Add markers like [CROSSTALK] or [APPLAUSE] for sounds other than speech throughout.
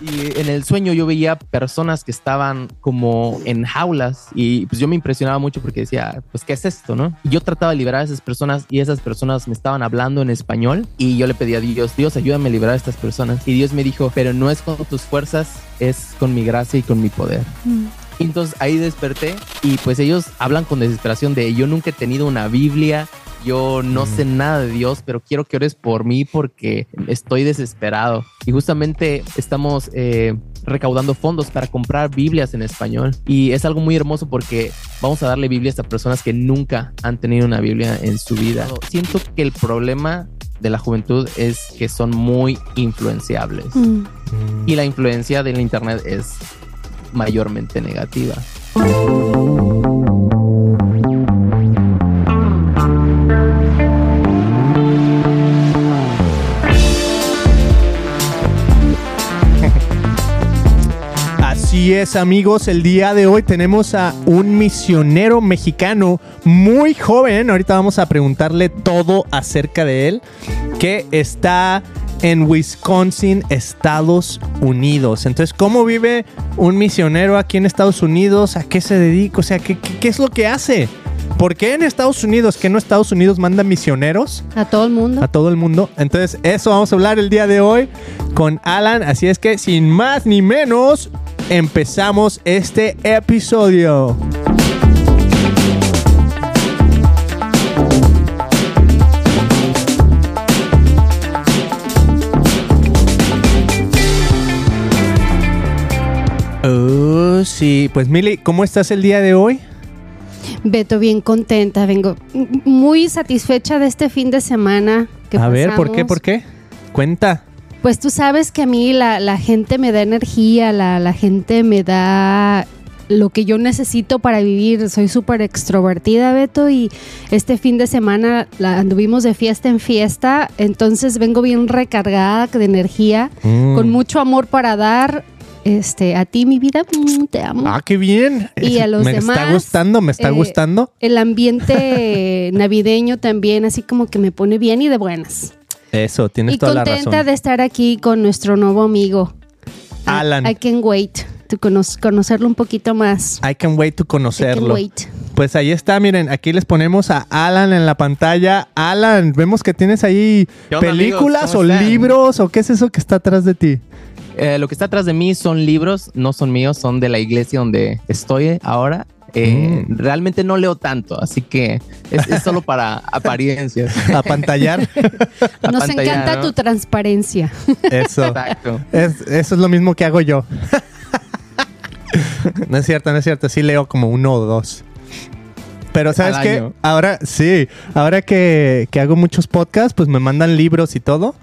Y en el sueño yo veía personas que estaban como en jaulas y pues yo me impresionaba mucho porque decía, pues, ¿qué es esto, no? Y yo trataba de liberar a esas personas y esas personas me estaban hablando en español y yo le pedí a Dios, Dios, ayúdame a liberar a estas personas. Y Dios me dijo, pero no es con tus fuerzas, es con mi gracia y con mi poder. Mm. Entonces ahí desperté y pues ellos hablan con desesperación de yo nunca he tenido una Biblia, yo no sé nada de Dios, pero quiero que ores por mí porque estoy desesperado. Y justamente estamos eh, recaudando fondos para comprar Biblias en español. Y es algo muy hermoso porque vamos a darle Biblias a personas que nunca han tenido una Biblia en su vida. Siento que el problema de la juventud es que son muy influenciables. Mm. Y la influencia del Internet es mayormente negativa. Así es, amigos, el día de hoy tenemos a un misionero mexicano muy joven. Ahorita vamos a preguntarle todo acerca de él, que está en Wisconsin, Estados Unidos. Entonces, ¿cómo vive un misionero aquí en Estados Unidos? ¿A qué se dedica? O sea, ¿qué, qué, es lo que hace? ¿Por qué en Estados Unidos? ¿Que no Estados Unidos manda misioneros? A todo el mundo. A todo el mundo. Entonces, eso vamos a hablar el día de hoy con Alan. Así es que, sin más ni menos, empezamos este episodio. Oh, sí, pues Mili, ¿cómo estás el día de hoy? Beto, bien contenta, vengo muy satisfecha de este fin de semana. Que a ver, ¿por qué? ¿Por qué? Cuenta. Pues tú sabes que a mí la, gente me da energía, la, gente me da lo que yo necesito para vivir. Soy súper extrovertida, Beto, y este fin de semana anduvimos de fiesta en fiesta, entonces vengo bien recargada de energía, mm. con mucho amor para dar. Este, a ti, mi vida, mm, te amo. Ah, qué bien. Y a [LAUGHS] los me demás. Me está gustando, me está eh, gustando. El ambiente [LAUGHS] navideño también, así como que me pone bien y de buenas. Eso, tienes toda la razón. Y contenta de estar aquí con nuestro nuevo amigo. Alan. I, can wait to conocerlo un poquito más. I can wait to conocerlo. Pues ahí está, miren, aquí les ponemos a Alan en la pantalla. Alan, vemos que tienes ahí películas o libros o qué es eso que está atrás de ti. Eh, lo que está atrás de mí son libros, no son míos, son de la iglesia donde estoy ahora. Eh, mm. Realmente no leo tanto, así que es, solo para [LAUGHS] apariencias. A pantallar. [LAUGHS] Nos encanta tu transparencia. Eso. Exacto. eso es lo mismo que hago yo. [LAUGHS] no es cierto, no es cierto. Sí leo como uno o dos. Pero sabes qué? Ahora sí, ahora que, que hago muchos podcasts, pues me mandan libros y todo.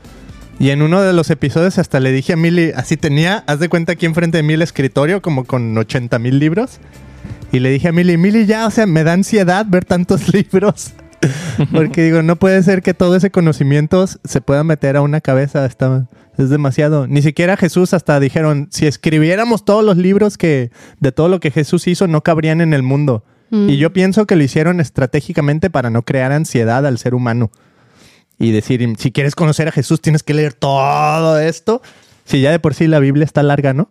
Y en uno de los episodios hasta le dije a Mili, así tenía, haz de cuenta aquí enfrente de mí el escritorio, como con 80 mil libros. Y le dije a Mili, Mili, ya, o sea, me da ansiedad ver tantos [LAUGHS] libros. Porque digo, no puede ser que todo ese conocimiento se pueda meter a una cabeza. Está, es demasiado. Ni siquiera Jesús hasta dijeron, si escribiéramos todos los libros que de todo lo que Jesús hizo, no cabrían en el mundo. Mm. Y yo pienso que lo hicieron estratégicamente para no crear ansiedad al ser humano. Y decir, si quieres conocer a Jesús, tienes que leer todo esto. Si ya de por sí la Biblia está larga, ¿no?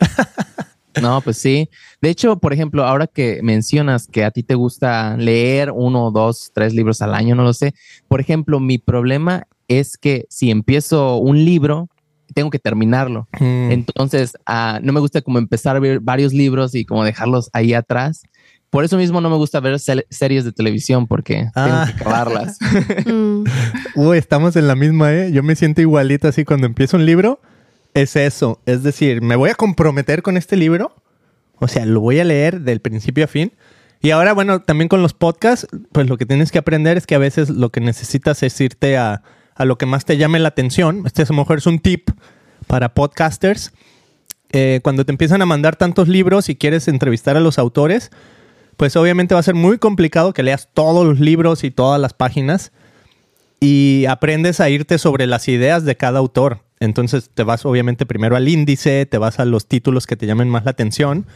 [LAUGHS] No, pues sí. De hecho, por ejemplo, ahora que mencionas que a ti te gusta leer uno, dos, tres libros al año, no lo sé. Por ejemplo, mi problema es que si empiezo un libro, tengo que terminarlo. Mm. Entonces, ah, no me gusta como empezar a ver varios libros y como dejarlos ahí atrás. Por eso mismo no me gusta ver series de televisión porque tengo ah. que acabarlas. [LAUGHS] [LAUGHS] Mm. Uy, estamos en la misma, ¿eh? Yo me siento igualito así cuando empiezo un libro es eso. Es decir, me voy a comprometer con este libro. O sea, lo voy a leer del principio a fin. Y ahora, bueno, también con los podcasts, pues lo que tienes que aprender es que a veces lo que necesitas es irte a, lo que más te llame la atención. Este a lo mejor es un tip para podcasters. Eh, cuando te empiezan a mandar tantos libros y quieres entrevistar a los autores, pues obviamente va a ser muy complicado que leas todos los libros y todas las páginas y aprendes a irte sobre las ideas de cada autor. Entonces te vas obviamente primero al índice, te vas a los títulos que te llamen más la atención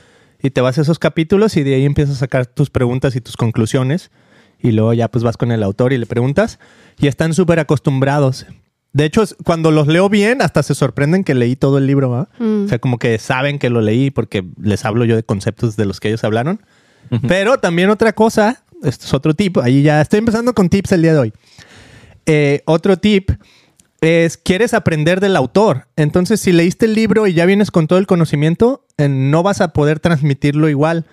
y te vas a esos capítulos y de ahí empiezas a sacar tus preguntas y tus conclusiones y luego ya pues vas con el autor y le preguntas y están súper acostumbrados. De hecho, cuando los leo bien, hasta se sorprenden que leí todo el libro, ¿va? Mm. O sea, como que saben que lo leí porque les hablo yo de conceptos de los que ellos hablaron. Pero también otra cosa, esto es otro tip, ahí ya estoy empezando con tips el día de hoy. Eh, otro tip es, quieres aprender del autor. Entonces, si leíste el libro y ya vienes con todo el conocimiento, eh, no vas a poder transmitirlo igual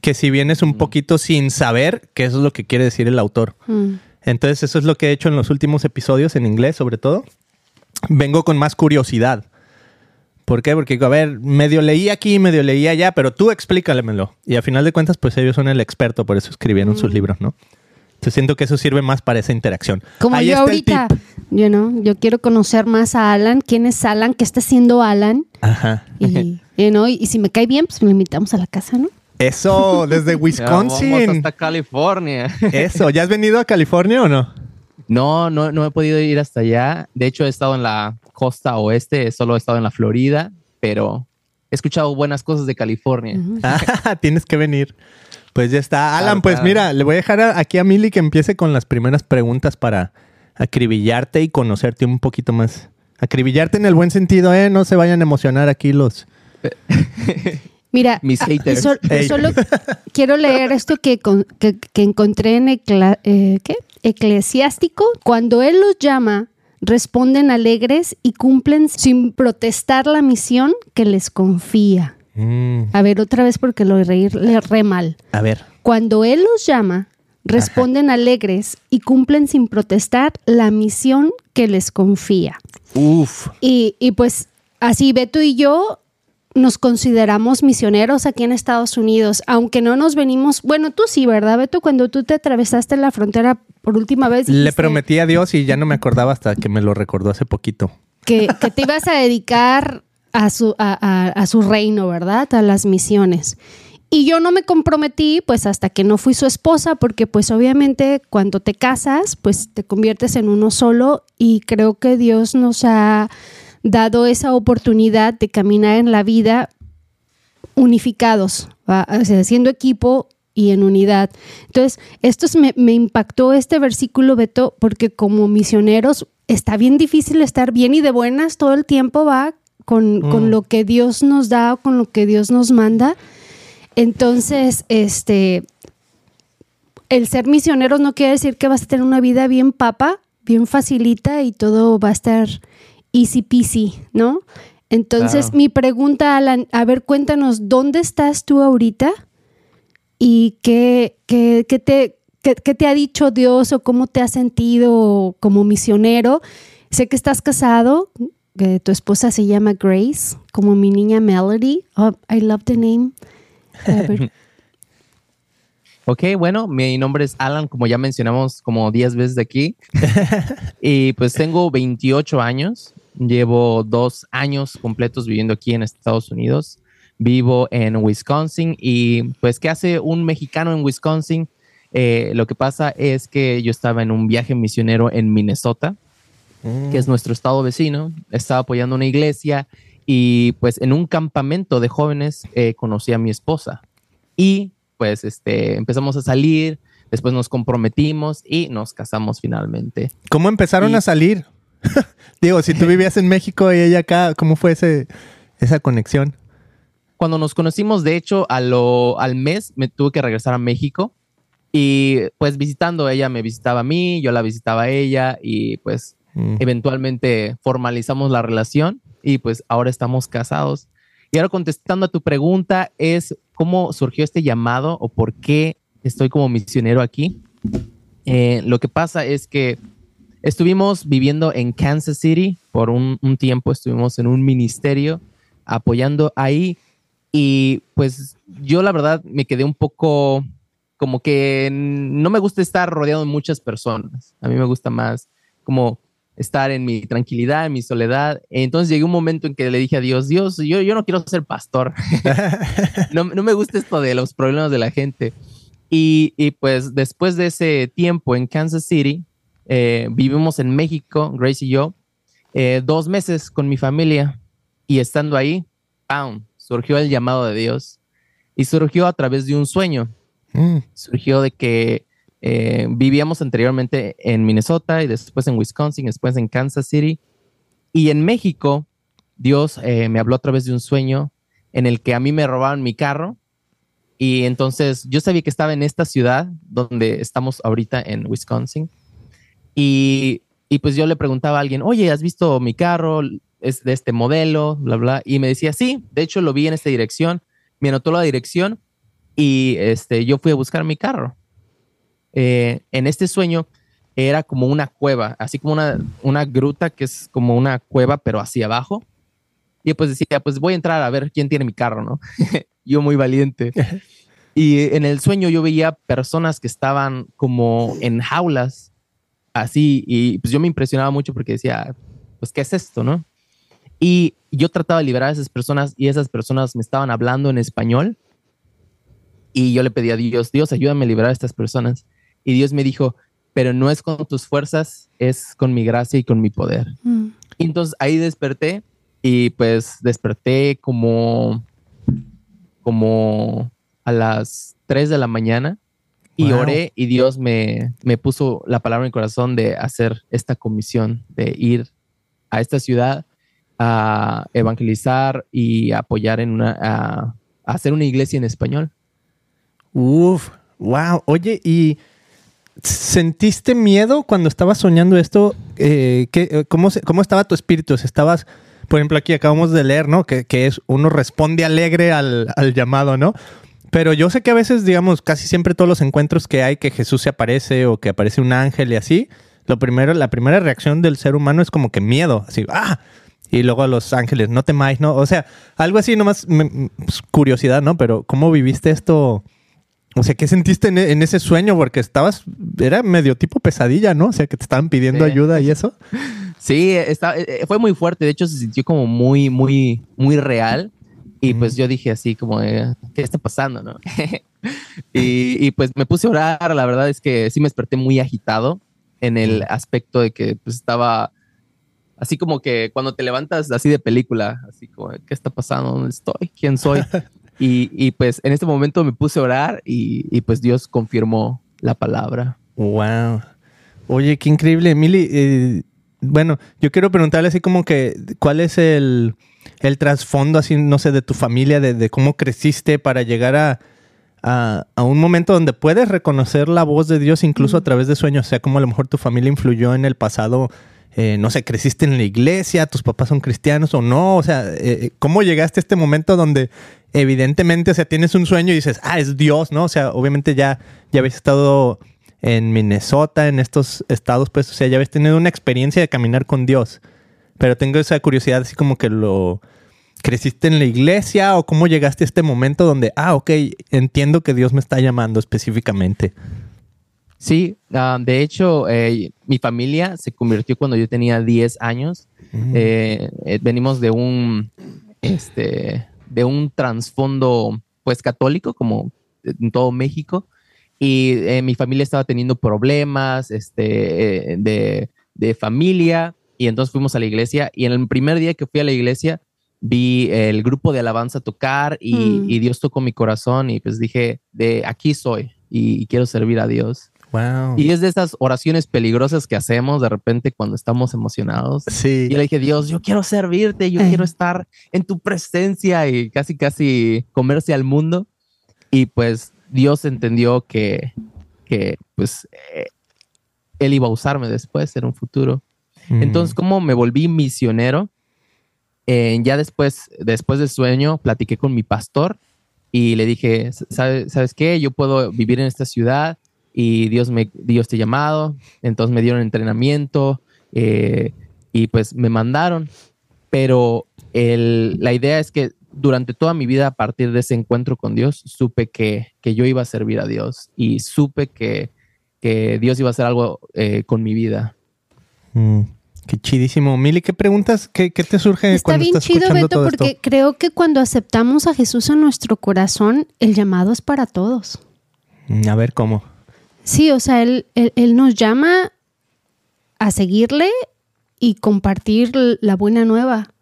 que si vienes un poquito sin saber qué es lo que quiere decir el autor. Mm. Entonces, eso es lo que he hecho en los últimos episodios, en inglés sobre todo. Vengo con más curiosidad. ¿Por qué? Porque, a ver, medio leí aquí, medio leí allá, pero tú explícalemelo. Y a final de cuentas, pues ellos son el experto, por eso escribieron sus libros, ¿no? Entonces siento que eso sirve más para esa interacción. Como Ahí yo está el ahorita, tip. You know, yo quiero conocer más a Alan. ¿Quién es Alan? ¿Qué está haciendo Alan? Ajá. Y, you know, y, y si me cae bien, pues lo invitamos a la casa, ¿no? Eso, desde Ya, Vamos Wisconsin. hasta California. Eso, ¿ya has venido a California o no? No, no, no he podido ir hasta allá. De hecho, he estado en la costa oeste, solo he estado en la Florida, pero he escuchado buenas cosas de California. Ah, [LAUGHS] Tienes que venir. Pues ya está. Alan, Claro, pues claro. mira, le voy a dejar aquí a Mili que empiece con las primeras preguntas para acribillarte y conocerte un poquito más. Acribillarte en el buen sentido, ¿eh? No se vayan a emocionar aquí los... [LAUGHS] Mira, Mis haters. solo quiero leer esto que, con- que- que encontré en Ecla- eh, ¿qué? Eclesiástico. Cuando Él los llama, responden alegres y cumplen sin protestar la misión que les confía. Mm, A ver, otra vez porque lo leí le re mal. a ver. Cuando Él los llama, responden alegres y cumplen sin protestar la misión que les confía. Uf. Y, y pues así Beto y yo nos consideramos misioneros aquí en Estados Unidos, aunque no nos venimos, bueno, tú sí, ¿verdad, Beto? Cuando tú te atravesaste la frontera por última vez, Le prometí a Dios y ya no me acordaba hasta que me lo recordó hace poquito. que, que te ibas a dedicar a su, a, a- a su reino, ¿verdad? A las misiones. Y yo no me comprometí, pues hasta que no fui su esposa, porque pues obviamente cuando te casas, pues te conviertes en uno solo y creo que Dios nos ha dado esa oportunidad de caminar en la vida unificados, ¿va? o sea, siendo equipo y en unidad. Entonces, esto es- me, me impactó este versículo, Beto, porque como misioneros está bien difícil estar bien y de buenas todo el tiempo, va, con, con lo que Dios nos da, con lo que Dios nos manda. Entonces, este, el ser misioneros no quiere decir que vas a tener una vida bien papa, bien facilita y todo va a estar easy peasy, ¿no? Entonces, Claro. mi pregunta, Alan, a ver, cuéntanos, ¿dónde estás tú ahorita? ¿Y qué, qué, qué te, qué- qué te ha dicho Dios o cómo te has sentido como misionero? Sé que estás casado, que tu esposa se llama Grace, como mi niña Melody. Oh, I love the name. [LAUGHS] Ok, bueno, mi nombre es Alan, como ya mencionamos como 10 veces de aquí. [LAUGHS] y pues tengo 28 años. Llevo dos años completos viviendo aquí en Estados Unidos. Vivo en Wisconsin y pues, ¿qué hace un mexicano en Wisconsin? Eh, lo que pasa es que yo estaba en un viaje misionero en Minnesota, que es nuestro estado vecino. Estaba apoyando una iglesia y pues en un campamento de jóvenes eh, conocí a mi esposa. Y pues este, empezamos a salir, después nos comprometimos y nos casamos finalmente. ¿Cómo empezaron Y- a salir? [LAUGHS] Digo, si tú vivías en México y ella acá, ¿cómo fue ese, esa conexión? Cuando nos conocimos, de hecho, a lo, al mes me tuve que regresar a México y pues visitando, ella me visitaba a mí, yo la visitaba a ella y pues Mm. eventualmente formalizamos la relación y pues ahora estamos casados. Y ahora contestando a tu pregunta es cómo surgió este llamado o por qué estoy como misionero aquí. Eh, lo que pasa es que estuvimos viviendo en Kansas City por un, un tiempo, estuvimos en un ministerio apoyando ahí y pues yo la verdad me quedé un poco como que no me gusta estar rodeado de muchas personas. A mí me gusta más como estar en mi tranquilidad, en mi soledad. Entonces llegué un momento en que le dije a Dios, Dios, yo, yo no quiero ser pastor. [LAUGHS] no, no me gusta esto de los problemas de la gente. Y, y pues después de ese tiempo en Kansas City, eh, vivimos en México, Grace y yo, eh, dos meses con mi familia. Y estando ahí, ¡pam! surgió el llamado de Dios. Y surgió a través de un sueño Mm. surgió de que Eh, vivíamos anteriormente en Minnesota y después en Wisconsin, después en Kansas City. Y en México, Dios eh, me habló a través de un sueño en el que a mí me robaron mi carro. Y entonces yo sabía que estaba en esta ciudad donde estamos ahorita en Wisconsin. Y, y pues yo le preguntaba a alguien, oye, ¿has visto mi carro? Es de este modelo, bla, bla. Y me decía, sí, de hecho lo vi en esta dirección. Me anotó la dirección y este, yo fui a buscar mi carro. Eh, en este sueño era como una cueva, así como una, una gruta que es como una cueva, pero hacia abajo. Y pues decía, pues voy a entrar a ver quién tiene mi carro, ¿no? [LAUGHS] yo muy valiente. [LAUGHS] y en el sueño yo veía personas que estaban como en jaulas, así, y pues yo me impresionaba mucho porque decía, pues, ¿qué es esto, no? Y yo trataba de liberar a esas personas y esas personas me estaban hablando en español. Y yo le pedí a Dios, Dios, ayúdame a liberar a estas personas. Y Dios me dijo, pero no es con tus fuerzas, es con mi gracia y con mi poder. Mm. Y entonces ahí desperté y pues desperté como, como a las 3 de la mañana y oré y Dios me, me puso la palabra en el corazón de hacer esta comisión, de ir a esta ciudad a evangelizar y apoyar en una, a, a hacer una iglesia en español. Uf, wow. Oye, y ¿Sentiste miedo cuando estabas soñando esto? Eh, eh cómo, ¿Cómo estaba tu espíritu? ¿Estabas, por ejemplo, aquí acabamos de leer, ¿no? Que, es uno responde alegre al, llamado, ¿no? Pero yo sé que a veces, digamos, casi siempre todos los encuentros que hay, que Jesús se aparece o que aparece un ángel y así, lo primero, la primera reacción del ser humano es como que miedo, así, ¡ah! Y luego a los ángeles, no temáis, ¿no? O sea, algo así, nomás pues, curiosidad, ¿no? Pero ¿cómo viviste esto? O sea, ¿qué sentiste en, ese sueño? Porque estabas, era medio tipo pesadilla, ¿no? O sea, que te estaban pidiendo ayuda y eso. Sí, está, eh, eh, fue muy fuerte. De hecho, se sintió como muy, muy, muy real. Y pues yo dije así como, ¿qué está pasando? No? [LAUGHS] y, pues me puse a orar. La verdad es que sí me desperté muy agitado en el aspecto de que pues estaba así como que cuando te levantas así de película, así como, ¿qué está pasando? ¿Dónde estoy? ¿Quién soy? [LAUGHS] Y, pues en este momento me puse a orar y, pues Dios confirmó la palabra. Wow. Oye, qué increíble, Emily. Eh, bueno, yo quiero preguntarle así como que, ¿cuál es el, trasfondo, así, no sé, de tu familia, de, cómo creciste para llegar a, a, un momento donde puedes reconocer la voz de Dios incluso a través de sueños? O sea, cómo a lo mejor tu familia influyó en el pasado eh, no sé, creciste en la iglesia, tus papás son cristianos o no, o sea, eh, eh, ¿cómo llegaste a este momento donde evidentemente, o sea, tienes un sueño y dices, ah, es Dios, ¿no? O sea, obviamente ya, ya habéis estado en Minnesota, en estos estados, pues, o sea, ya habéis tenido una experiencia de caminar con Dios, pero tengo esa curiosidad así como que lo... ¿Creciste en la iglesia o cómo llegaste a este momento donde, ah, ok, entiendo que Dios me está llamando específicamente? Sí, ah, de hecho, eh, mi familia se convirtió cuando yo tenía 10 años. Mm. Eh, eh, venimos de un, este, de un trasfondo, pues, católico, como en todo México. Y mi familia estaba teniendo problemas este, de, de familia. Y entonces fuimos a la iglesia. Y en el primer día que fui a la iglesia, vi el grupo de alabanza tocar y, mm. y, Dios tocó mi corazón y pues dije, de aquí soy y quiero servir a Dios. Y es de esas oraciones peligrosas que hacemos de repente cuando estamos emocionados. Sí. Y le dije, Dios, yo quiero servirte, yo quiero estar en tu presencia y casi, casi comerse al mundo. Y pues Dios entendió que, que pues, eh, Él iba a usarme después en un futuro. Mm. Entonces, como me volví misionero, eh, ya después, después del sueño, platiqué con mi pastor y le dije, ¿sabes, ¿sabes qué? Yo puedo vivir en esta ciudad y Dios me dio este llamado, entonces me dieron entrenamiento eh, y pues me mandaron, pero la idea es que durante toda mi vida a partir de ese encuentro con Dios supe que, yo iba a servir a Dios y supe que, Dios iba a hacer algo eh, con mi vida. Mm, qué chidísimo. Mili, ¿qué preguntas? ¿Qué, te surge Está bien chido, Beto, porque creo que cuando aceptamos a Jesús en nuestro corazón, el llamado es para todos. Mm, a ver, ¿cómo? Sí, o sea, él, él, nos llama a seguirle y compartir la buena nueva,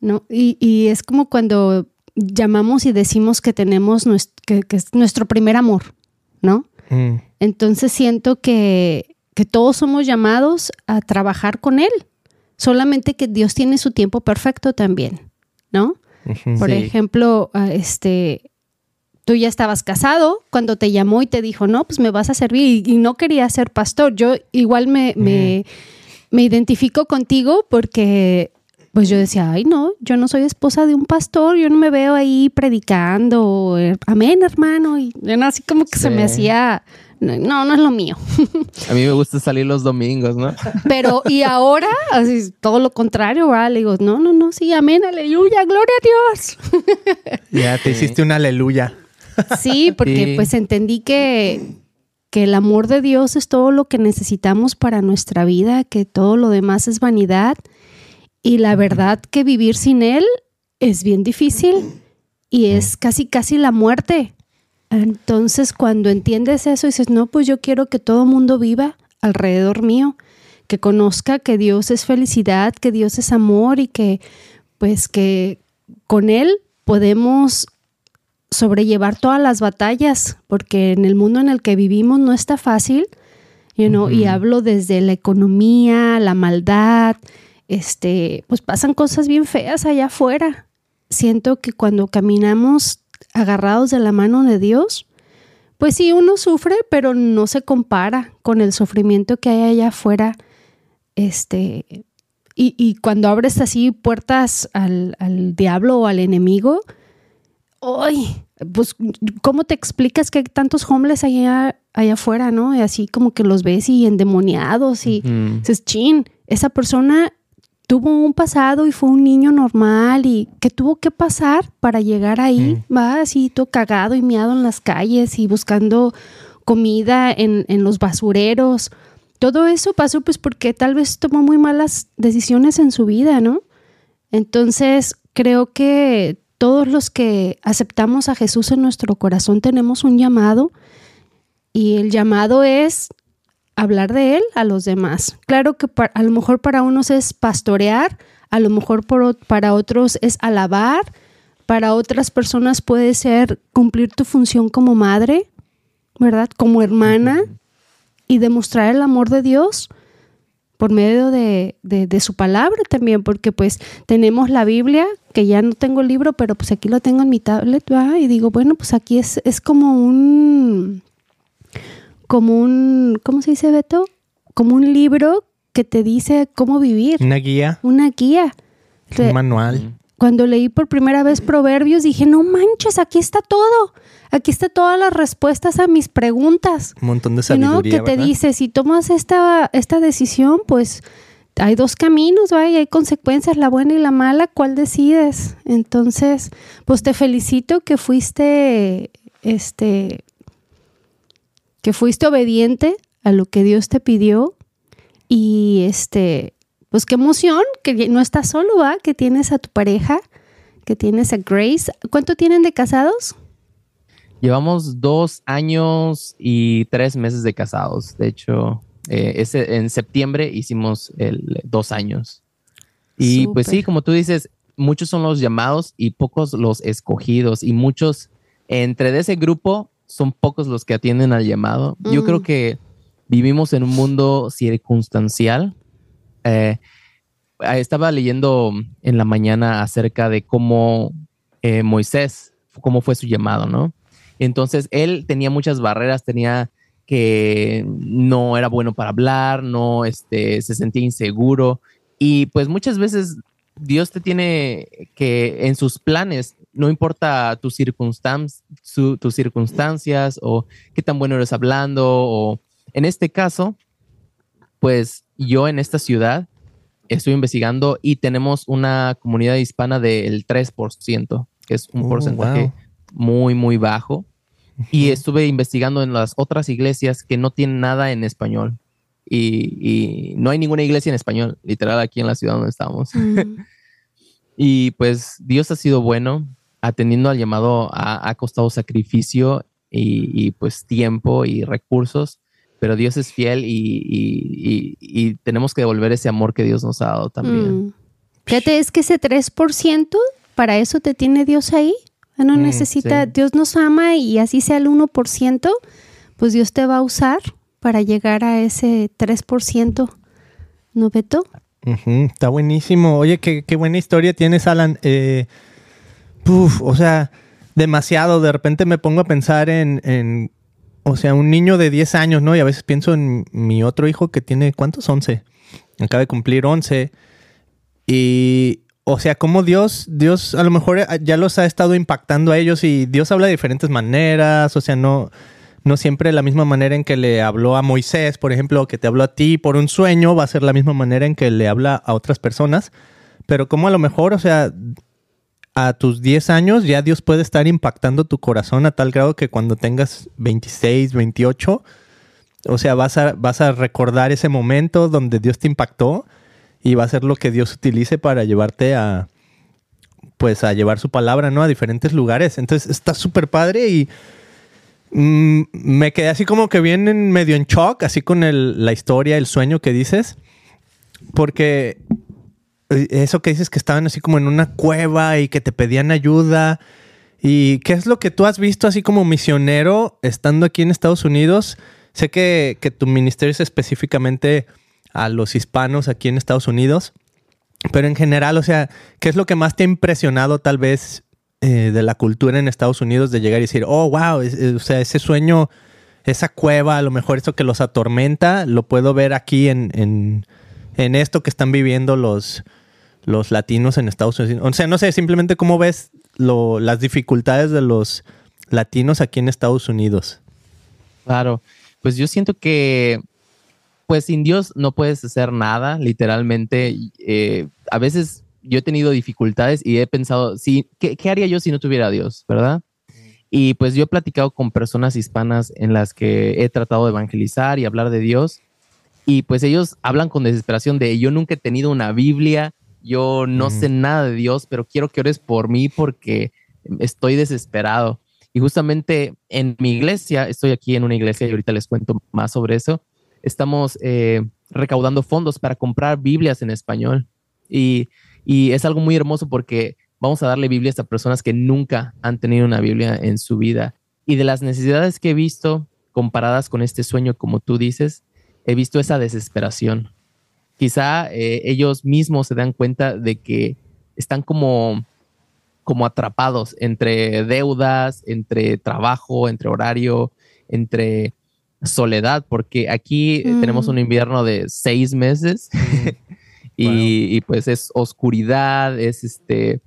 ¿no? Y, y, es como cuando llamamos y decimos que tenemos nuestro, que, es nuestro primer amor, ¿no? Mm. Entonces siento que, que todos somos llamados a trabajar con Él, solamente que Dios tiene su tiempo perfecto también, ¿no? Por ejemplo, ah, este, tú ya estabas casado cuando te llamó y te dijo, no, pues me vas a servir y, no quería ser pastor. Yo igual me, me, me identifico contigo porque pues yo decía, ay no, yo no soy esposa de un pastor, yo no me veo ahí predicando, eh, amén hermano, y así como que se me hacía, no, no es lo mío. [LAUGHS] A mí me gusta salir los domingos, ¿no? Pero, y ahora, así, todo lo contrario, ¿verdad? Le digo, no, no, no, sí, amén, aleluya, gloria a Dios. Ya te hiciste una aleluya. Sí, porque pues entendí que, que el amor de Dios es todo lo que necesitamos para nuestra vida, que todo lo demás es vanidad y la verdad que vivir sin Él es bien difícil y es casi, casi la muerte. Entonces, cuando entiendes eso, dices, no, pues yo quiero que todo mundo viva alrededor mío, que conozca que Dios es felicidad, que Dios es amor y que, pues, que con Él podemos sobrellevar todas las batallas, porque en el mundo en el que vivimos no está fácil, you know, y hablo desde la economía, la maldad, este, pues pasan cosas bien feas allá afuera. Siento que cuando caminamos agarrados de la mano de Dios, pues sí, uno sufre, pero no se compara con el sufrimiento que hay allá afuera. Este, y, cuando abres así puertas al, diablo o al enemigo, ¡ay! Pues, ¿cómo te explicas que hay tantos homeless allá, allá afuera, no? Y así como que los ves y endemoniados y dices, chin, esa persona tuvo un pasado y fue un niño normal y que tuvo que pasar para llegar ahí, va así todo cagado y miado en las calles y buscando comida en, en, los basureros. Todo eso pasó pues porque tal vez tomó muy malas decisiones en su vida, ¿no? Entonces creo que todos los que aceptamos a Jesús en nuestro corazón tenemos un llamado y el llamado es hablar de Él a los demás. Claro que a lo mejor para unos es pastorear, a lo mejor para otros es alabar, para otras personas puede ser cumplir tu función como madre, ¿verdad? Como hermana y demostrar el amor de Dios por medio de, su palabra también, porque pues tenemos la Biblia, que ya no tengo el libro, pero pues aquí lo tengo en mi tablet, y digo, bueno, pues aquí es, es como un como un, ¿cómo se dice Beto? Como un libro que te dice cómo vivir. Una guía. Una guía. Un manual. Cuando leí por primera vez Proverbios dije, no manches, aquí está todo. Aquí está todas las respuestas a mis preguntas. Un montón de sabiduría, ¿no? Que te dice, si tomas esta, esta decisión, pues hay dos caminos, ¿va? Y hay consecuencias, la buena y la mala, ¿cuál decides? Entonces, pues te felicito que fuiste, este, que fuiste obediente a lo que Dios te pidió y este, pues qué emoción que no estás solo, ¿va? Que tienes a tu pareja, que tienes a Grace. ¿Cuánto tienen de casados? Llevamos dos años y tres meses de casados. De hecho, eh, ese, en septiembre hicimos el, dos años. Y pues sí, como tú dices, muchos son los llamados y pocos los escogidos. Y muchos entre de ese grupo son pocos los que atienden al llamado. Yo creo mm. que vivimos en un mundo circunstancial. Eh, estaba leyendo en la mañana acerca de cómo eh, Moisés, cómo fue su llamado, ¿no? Entonces él tenía muchas barreras, tenía que no era bueno para hablar, no este, se sentía inseguro y pues muchas veces Dios te tiene que en sus planes no importa tus, tus circunstancias o qué tan bueno eres hablando o en este caso, pues yo en esta ciudad estoy investigando y tenemos una comunidad hispana del 3%, que es un oh, porcentaje muy, muy bajo. [LAUGHS] Y estuve investigando en las otras iglesias que no tienen nada en español. Y, no hay ninguna iglesia en español, literal, aquí en la ciudad donde estamos. Mm. [LAUGHS] y pues Dios ha sido bueno atendiendo al llamado ha, costado sacrificio y, pues tiempo y recursos, pero Dios es fiel y, tenemos que devolver ese amor que Dios nos ha dado también. Mm. Fíjate, es que ese 3%, para eso te tiene Dios ahí. No mm, necesita, Dios nos ama y así sea el 1%, pues Dios te va a usar para llegar a ese 3%, ¿no, Beto? está buenísimo. Oye, qué, buena historia tienes, Alan. Eh, o sea, demasiado. De repente me pongo a pensar en, o sea, un niño de 10 años, ¿no? Y a veces pienso en mi otro hijo que tiene, ¿cuántos? 11. Acaba de cumplir 11. Y, o sea, como Dios, Dios a lo mejor ya los ha estado impactando a ellos y Dios habla de diferentes maneras, o sea, no, no siempre la misma manera en que le habló a Moisés, por ejemplo, que te habló a ti por un sueño, va a ser la misma manera en que le habla a otras personas, pero como a lo mejor, o sea, a tus 10 años ya Dios puede estar impactando tu corazón a tal grado que cuando tengas 26, 28, o sea, vas a, vas a recordar ese momento donde Dios te impactó y va a ser lo que Dios utilice para llevarte a, pues, a llevar su palabra, ¿no? A diferentes lugares. Entonces está súper padre y mm, me quedé así como que bien medio en shock, así con la historia, el sueño que dices, porque eh, eso que dices que estaban así como en una cueva y que te pedían ayuda. ¿Y qué es lo que tú has visto así como misionero estando aquí en Estados Unidos? Sé que, tu ministerio es específicamente a los hispanos aquí en Estados Unidos, pero en general, o sea, ¿qué es lo que más te ha impresionado tal vez eh, de la cultura en Estados Unidos de llegar y decir, oh, wow, o sea, ese sueño, esa cueva, a lo mejor eso que los atormenta, lo puedo ver aquí en, en, en esto que están viviendo los, los latinos en Estados Unidos. O sea, no sé, simplemente cómo ves las dificultades de los latinos aquí en Estados Unidos. Claro, pues yo siento que, pues sin Dios no puedes hacer nada, literalmente. Eh, a veces yo he tenido dificultades y he pensado, sí, ¿qué, ¿qué, haría yo si no tuviera Dios, verdad? Y pues yo he platicado con personas hispanas en las que he tratado de evangelizar y hablar de Dios. Y pues ellos hablan con desesperación de yo nunca he tenido una Biblia, yo no sé nada de Dios, pero quiero que ores por mí porque estoy desesperado. Y justamente en mi iglesia, estoy aquí en una iglesia y ahorita les cuento más sobre eso, estamos eh, recaudando fondos para comprar Biblias en español. Y, y es algo muy hermoso porque vamos a darle Biblias a personas que nunca han tenido una Biblia en su vida. Y de las necesidades que he visto comparadas con este sueño, como tú dices, he visto esa desesperación quizá eh, ellos mismos se dan cuenta de que están como, como atrapados entre deudas, entre trabajo, entre horario, entre soledad, porque aquí eh, tenemos un mm. invierno de seis meses [LAUGHS] y, y, pues es oscuridad, es este,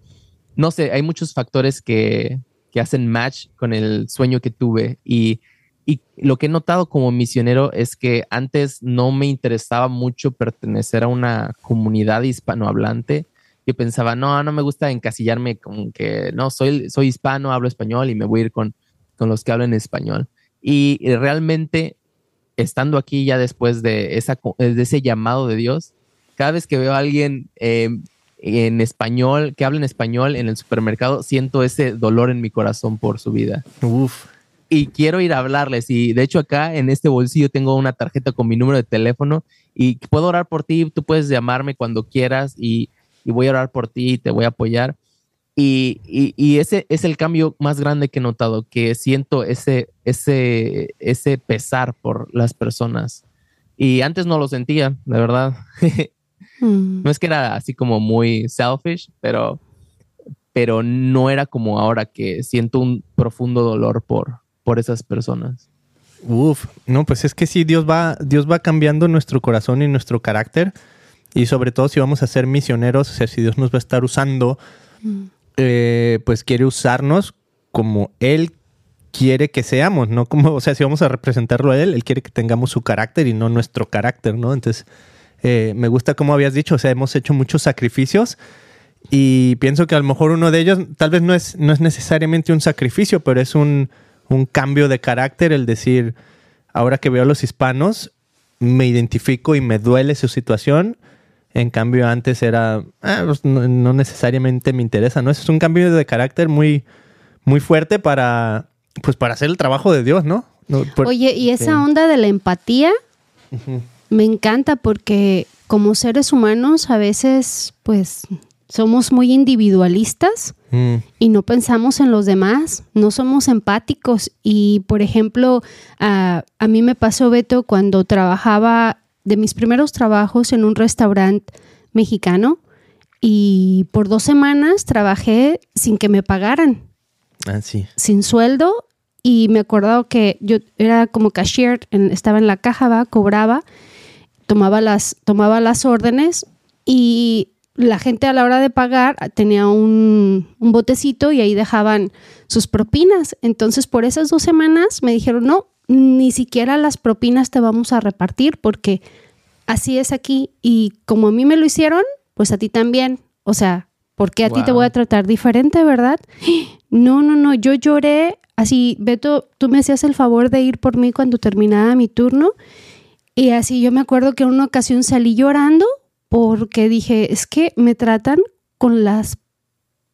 no sé, hay muchos factores que, que hacen match con el sueño que tuve y y lo que he notado como misionero es que antes no me interesaba mucho pertenecer a una comunidad hispanohablante. Yo pensaba, no, no me gusta encasillarme con que no, soy, soy hispano, hablo español y me voy a ir con, con los que hablan español. Y, realmente, estando aquí ya después de, esa, de ese llamado de Dios, cada vez que veo a alguien eh, en español, que habla en español en el supermercado, siento ese dolor en mi corazón por su vida. Uf y quiero ir a hablarles. Y de hecho acá en este bolsillo tengo una tarjeta con mi número de teléfono y puedo orar por ti, tú puedes llamarme cuando quieras y, voy a orar por ti y te voy a apoyar. Y, y, ese es el cambio más grande que he notado, que siento ese, ese, ese pesar por las personas. Y antes no lo sentía, de verdad. [LAUGHS] Mm. No es que era así como muy selfish, pero, pero no era como ahora que siento un profundo dolor por, por esas personas. Uf, no, pues es que sí, Dios va, Dios va cambiando nuestro corazón y nuestro carácter. Y sobre todo si vamos a ser misioneros, o sea, si Dios nos va a estar usando, mm. Eh, pues quiere usarnos como Él quiere que seamos, ¿no? Como, o sea, si vamos a representarlo a Él, Él quiere que tengamos su carácter y no nuestro carácter, ¿no? Entonces, eh, me gusta como habías dicho, o sea, hemos hecho muchos sacrificios y pienso que a lo mejor uno de ellos tal vez no es, no es necesariamente un sacrificio, pero es un, un cambio de carácter el decir, ahora que veo a los hispanos, me identifico y me duele su situación. En cambio, antes era, ah, pues, no, necesariamente me interesa, ¿no? es un cambio de carácter muy, muy fuerte para, pues, para hacer el trabajo de Dios, ¿no? Oye, y esa onda de la empatía me encanta porque como seres humanos a veces, pues, somos muy individualistas mm. y no pensamos en los demás, no somos empáticos. Y, por ejemplo, a mí me pasó, Beto, cuando trabajaba de mis primeros trabajos en un restaurante mexicano y por dos semanas trabajé sin que me pagaran. Ah, sí. Sin sueldo y me acuerdo que yo era como cashier, estaba en la caja, ¿va? cobraba, tomaba las, tomaba las órdenes y la gente a la hora de pagar tenía un, un, botecito y ahí dejaban sus propinas. Entonces, por esas dos semanas me dijeron, no, ni siquiera las propinas te vamos a repartir porque así es aquí y como a mí me lo hicieron, pues a ti también. O sea, ¿por qué a ti te voy a tratar diferente, verdad? [GASPS] No, no, no, yo lloré así, Beto, tú me hacías el favor de ir por mí cuando terminaba mi turno y así yo me acuerdo que en una ocasión salí llorando porque dije, es que me tratan con las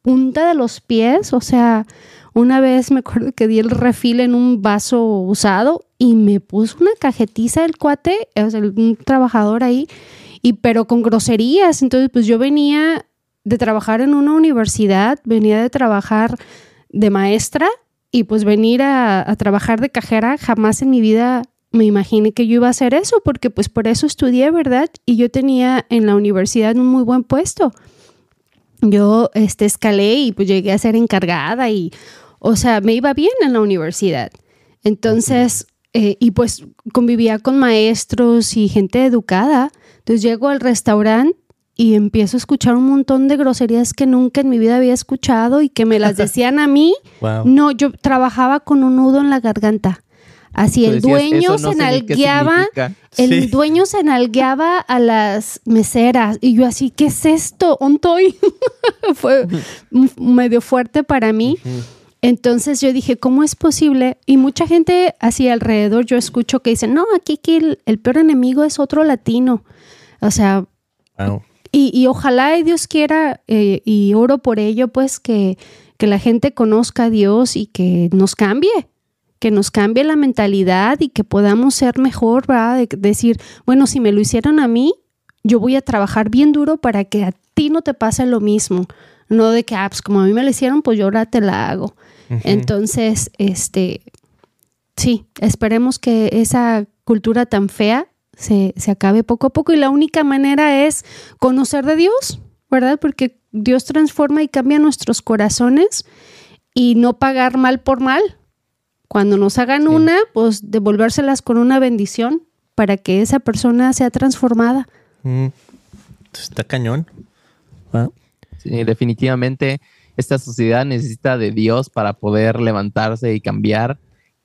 punta de los pies, o sea, una vez me acuerdo que di el refil en un vaso usado y me puso una cajetiza el cuate, o sea, un trabajador ahí, y pero con groserías. Entonces, pues yo venía de trabajar en una universidad, venía de trabajar de maestra y pues venir a, a trabajar de cajera jamás en mi vida me imaginé que yo iba a hacer eso, porque pues por eso estudié, ¿verdad? Y yo tenía en la universidad un muy buen puesto. Yo este, escalé y pues llegué a ser encargada y, o sea, me iba bien en la universidad. Entonces, eh, y pues convivía con maestros y gente educada. Entonces llego al restaurante y empiezo a escuchar un montón de groserías que nunca en mi vida había escuchado y que me las [LAUGHS] decían a mí. No, yo trabajaba con un nudo en la garganta. Así el dueño se nalgueaba, el dueño se nalgueaba a las meseras y yo así, ¿qué es esto? ¿Ontoy? [LAUGHS] Fue medio fuerte para mí. Entonces yo dije, ¿cómo es posible? Y mucha gente así alrededor yo escucho que dicen, no, aquí, el, peor enemigo es otro latino. O sea, y, ojalá y Dios quiera eh, y oro por ello, pues que, que la gente conozca a Dios y que nos cambie que nos cambie la mentalidad y que podamos ser mejor, ¿verdad? De decir, bueno, si me lo hicieron a mí, yo voy a trabajar bien duro para que a ti no te pase lo mismo. No de que, ah, pues como a mí me lo hicieron, pues yo ahora te la hago. Entonces, este, sí, esperemos que esa cultura tan fea se, se acabe poco a poco y la única manera es conocer de Dios, ¿verdad? Porque Dios transforma y cambia nuestros corazones y no pagar mal por mal, cuando nos hagan una, pues devolvérselas con una bendición para que esa persona sea transformada. Mm. Está cañón. Sí, definitivamente esta sociedad necesita de Dios para poder levantarse y cambiar.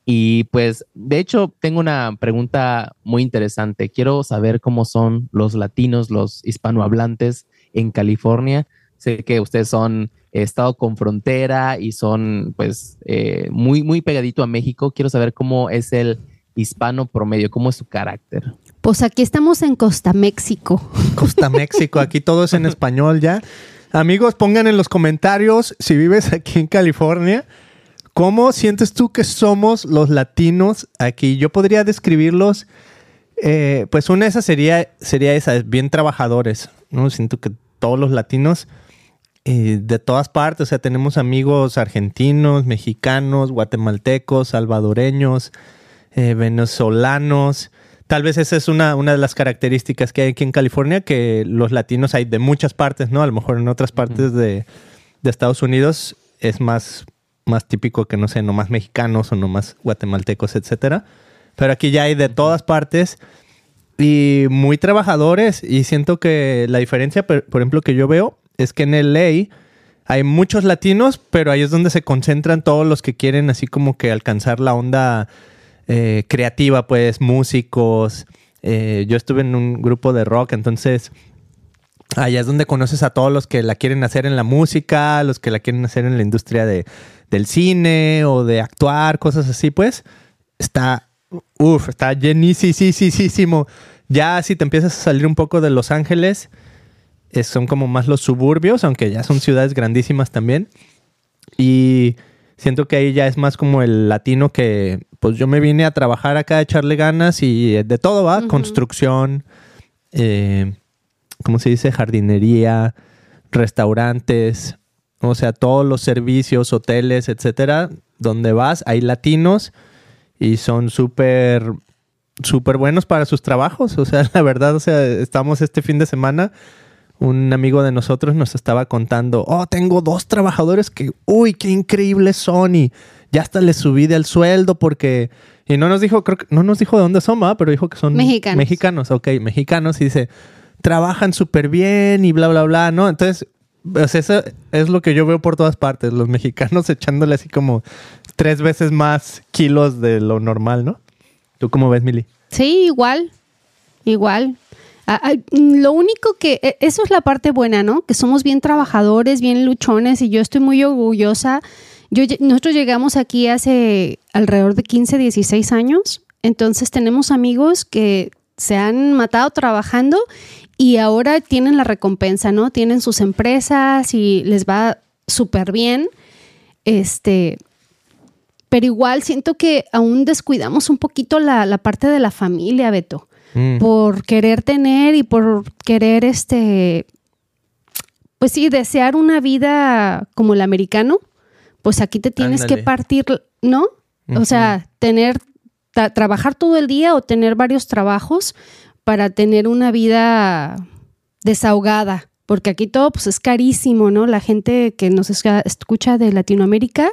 Y pues, de hecho, tengo una pregunta muy interesante. Quiero saber cómo son los latinos, los hispanohablantes en California. Sé que ustedes son estado con frontera y son pues eh, muy, muy pegadito a México. Quiero saber cómo es el hispano promedio, cómo es su carácter. Pues aquí estamos en Costa México. [LAUGHS] Costa México, aquí todo es en español ya. Amigos, pongan en los comentarios si vives aquí en California, ¿cómo sientes tú que somos los latinos aquí? Yo podría describirlos, eh, pues una de esas sería, sería esa, bien trabajadores, ¿no? Siento que todos los latinos de todas partes. O sea, tenemos amigos argentinos, mexicanos, guatemaltecos, salvadoreños, eh, venezolanos. Tal vez esa es una, una de las características que hay aquí en California, que los latinos hay de muchas partes, ¿no? A lo mejor en otras partes de, Estados Unidos es más, más típico que, no sé, nomás mexicanos o nomás guatemaltecos, etcétera. Pero aquí ya hay de todas partes y muy trabajadores y siento que la diferencia, por ejemplo, que yo veo es que en LA hay muchos latinos, pero ahí es donde se concentran todos los que quieren así como que alcanzar la onda eh, creativa, pues músicos. Eh, yo estuve en un grupo de rock, entonces allá es donde conoces a todos los que la quieren hacer en la música, los que la quieren hacer en la industria de, del cine o de actuar, cosas así, pues está, uff, está llenísimo. Ya si te empiezas a salir un poco de Los Ángeles, son como más los suburbios, aunque ya son ciudades grandísimas también. Y siento que ahí ya es más como el latino que, pues yo me vine a trabajar acá, a echarle ganas y de todo va, construcción, eh, ¿cómo se dice? Jardinería, restaurantes, o sea, todos los servicios, hoteles, etcétera, donde vas, hay latinos y son súper, súper buenos para sus trabajos. O sea, [LAUGHS] la verdad, o sea, estamos este fin de semana, un amigo de nosotros nos estaba contando, oh, tengo dos trabajadores que, uy, qué increíbles son y ya hasta les subí del sueldo porque... Y no nos dijo, creo que no nos dijo de dónde son, pero dijo que son mexicanos. Mexicanos, ok, mexicanos. Y dice, trabajan súper bien y bla, bla, bla, ¿no? Entonces, pues eso es lo que yo veo por todas partes. Los mexicanos [LAUGHS] echándole así como tres veces más kilos de lo normal, ¿no? ¿Tú cómo ves, Mili? Sí, igual. Igual. Ah, ah, lo único que, e, eso es la parte buena, ¿no? Que somos bien trabajadores, bien luchones y yo estoy muy orgullosa. Yo, nosotros llegamos aquí hace alrededor de 15, 16 años, entonces tenemos amigos que se han matado trabajando y ahora tienen la recompensa, ¿no? Tienen sus empresas y les va súper bien. Este, pero igual siento que aún descuidamos un poquito la, parte de la familia, Beto, mm. por querer tener y por querer, este, pues sí, desear una vida como el americano, pues aquí te tienes que partir, ¿no? O sea, tener, trabajar todo el día o tener varios trabajos para tener una vida desahogada, porque aquí todo pues es carísimo, ¿no? La gente que nos escucha de Latinoamérica,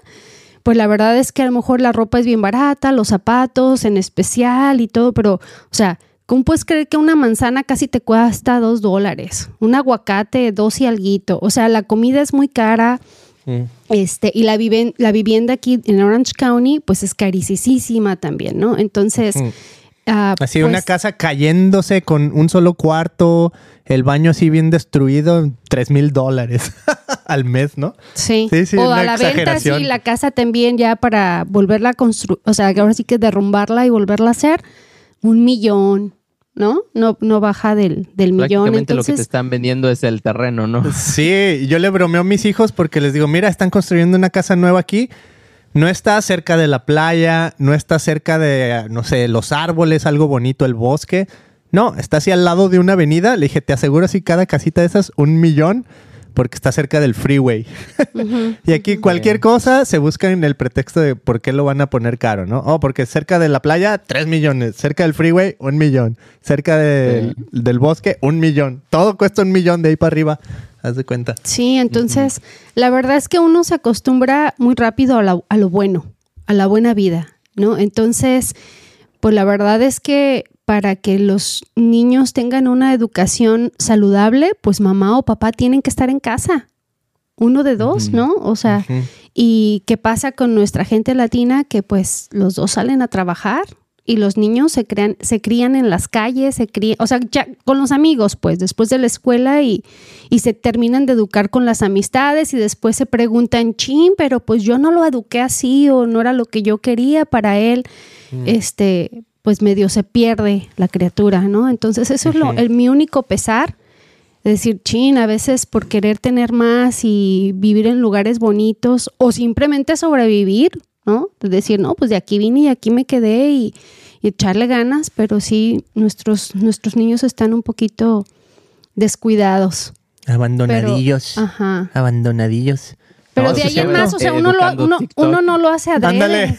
pues la verdad es que a lo mejor la ropa es bien barata, los zapatos en especial y todo, pero, o sea, ¿cómo puedes creer que una manzana casi te cuesta dos dólares? Un aguacate, dos y alguito. O sea, la comida es muy cara. Mm. Este, y la, la vivienda aquí en Orange County, pues es carísima también, ¿no? Entonces, mm. Ah, así una pues casa cayéndose con un solo cuarto, el baño así bien destruido, tres mil dólares [LAUGHS] al mes, ¿no? Sí. o a la venta, sí, la casa también ya para volverla a construir, o sea, ahora sí que derrumbarla y volverla a hacer, un millón, ¿no? No, no baja del, del millón. Entonces... lo que te están vendiendo es el terreno, ¿no? [LAUGHS] Sí, yo le bromeo a mis hijos porque les digo, mira, están construyendo una casa nueva aquí no está cerca de la playa, no está cerca de, no sé, los árboles, algo bonito, el bosque. No, está así al lado de una avenida. Le dije, te aseguro así cada casita de esas un millón porque está cerca del freeway. [LAUGHS] y aquí cualquier cosa se busca en el pretexto de por qué lo van a poner caro, ¿no? Oh, porque cerca de la playa, tres millones. Cerca del freeway, un millón. Cerca del bosque, un millón. Todo cuesta un millón de ahí para arriba haz de cuenta. Sí, entonces la verdad es que uno se acostumbra muy rápido a, lo bueno, a la buena vida, ¿no? Entonces, pues la verdad es que para que los niños tengan una educación saludable, pues mamá o papá tienen que estar en casa. Uno de dos, ¿no? O sea, ¿y qué pasa con nuestra gente latina? Que pues los dos salen a trabajar, y los niños se crean, se crían en las calles, se crían, o sea, ya con los amigos, pues, después de la escuela y, y, se terminan de educar con las amistades y después se preguntan, chin, pero pues yo no lo eduqué así o no era lo que yo quería para él, mm. este, pues medio se pierde la criatura, ¿no? Entonces eso es lo, el, mi único pesar, decir, chin, a veces por querer tener más y vivir en lugares bonitos o simplemente sobrevivir, ¿no? De decir, no, pues de aquí vine y aquí me quedé y, echarle ganas, pero sí, nuestros, nuestros niños están un poquito descuidados. Abandonadillos. ajá. Abandonadillos. Pero de ahí en más, o sea, uno, lo, uno, uno, no lo hace adrede. Ándale.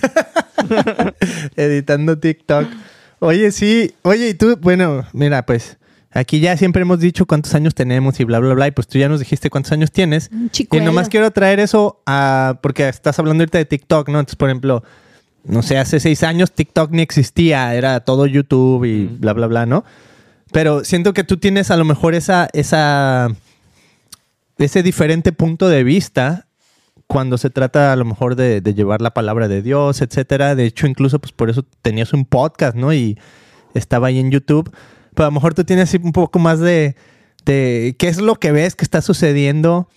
[LAUGHS] Editando TikTok. Oye, sí. Oye, y tú, bueno, mira, pues Aquí ya siempre hemos dicho cuántos años tenemos y bla, bla, bla. Y pues tú ya nos dijiste cuántos años tienes. Y nomás quiero traer eso a. Porque estás hablando ahorita de TikTok, ¿no? Entonces, por ejemplo, no sé, hace seis años TikTok ni existía. Era todo YouTube y bla, bla, bla, ¿no? Pero siento que tú tienes a lo mejor esa. esa ese diferente punto de vista cuando se trata a lo mejor de, llevar la palabra de Dios, etcétera. De hecho, incluso pues por eso tenías un podcast, ¿no? Y estaba ahí en YouTube pero a lo mejor tú tienes un poco más de, qué es lo que ves que está sucediendo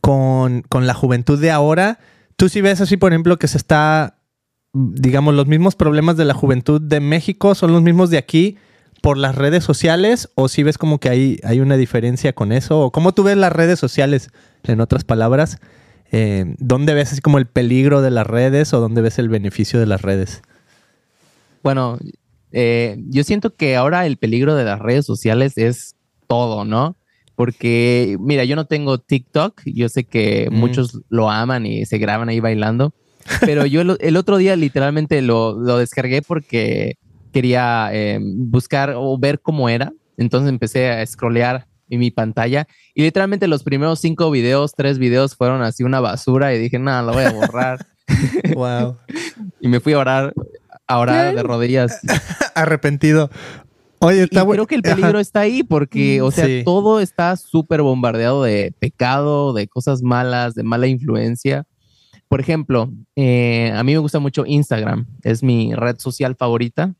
con, la juventud de ahora. Tú sí ves así, por ejemplo, que se está, digamos, los mismos problemas de la juventud de México son los mismos de aquí por las redes sociales o si ves como que hay, hay una diferencia con eso o cómo tú ves las redes sociales, en otras palabras, eh, ¿dónde ves así como el peligro de las redes o dónde ves el beneficio de las redes? Bueno, eh, yo siento que ahora el peligro de las redes sociales es todo, ¿no? porque, mira, yo no tengo TikTok, yo sé que mm. muchos lo aman y se graban ahí bailando, pero yo el, otro día literalmente lo, lo descargué porque quería eh, buscar o ver cómo era, entonces empecé a scrollear en mi pantalla y literalmente los primeros cinco videos, tres videos fueron así una basura y dije, nada, lo voy a borrar. [LAUGHS] wow. [LAUGHS] y me fui a orar, a orar de rodillas. [LAUGHS] Arrepentido. Oye, está Creo que el peligro está ahí porque, o sea, todo está súper bombardeado de pecado, de cosas malas, de mala influencia. Por ejemplo, eh, a mí me gusta mucho Instagram, es mi red social favorita.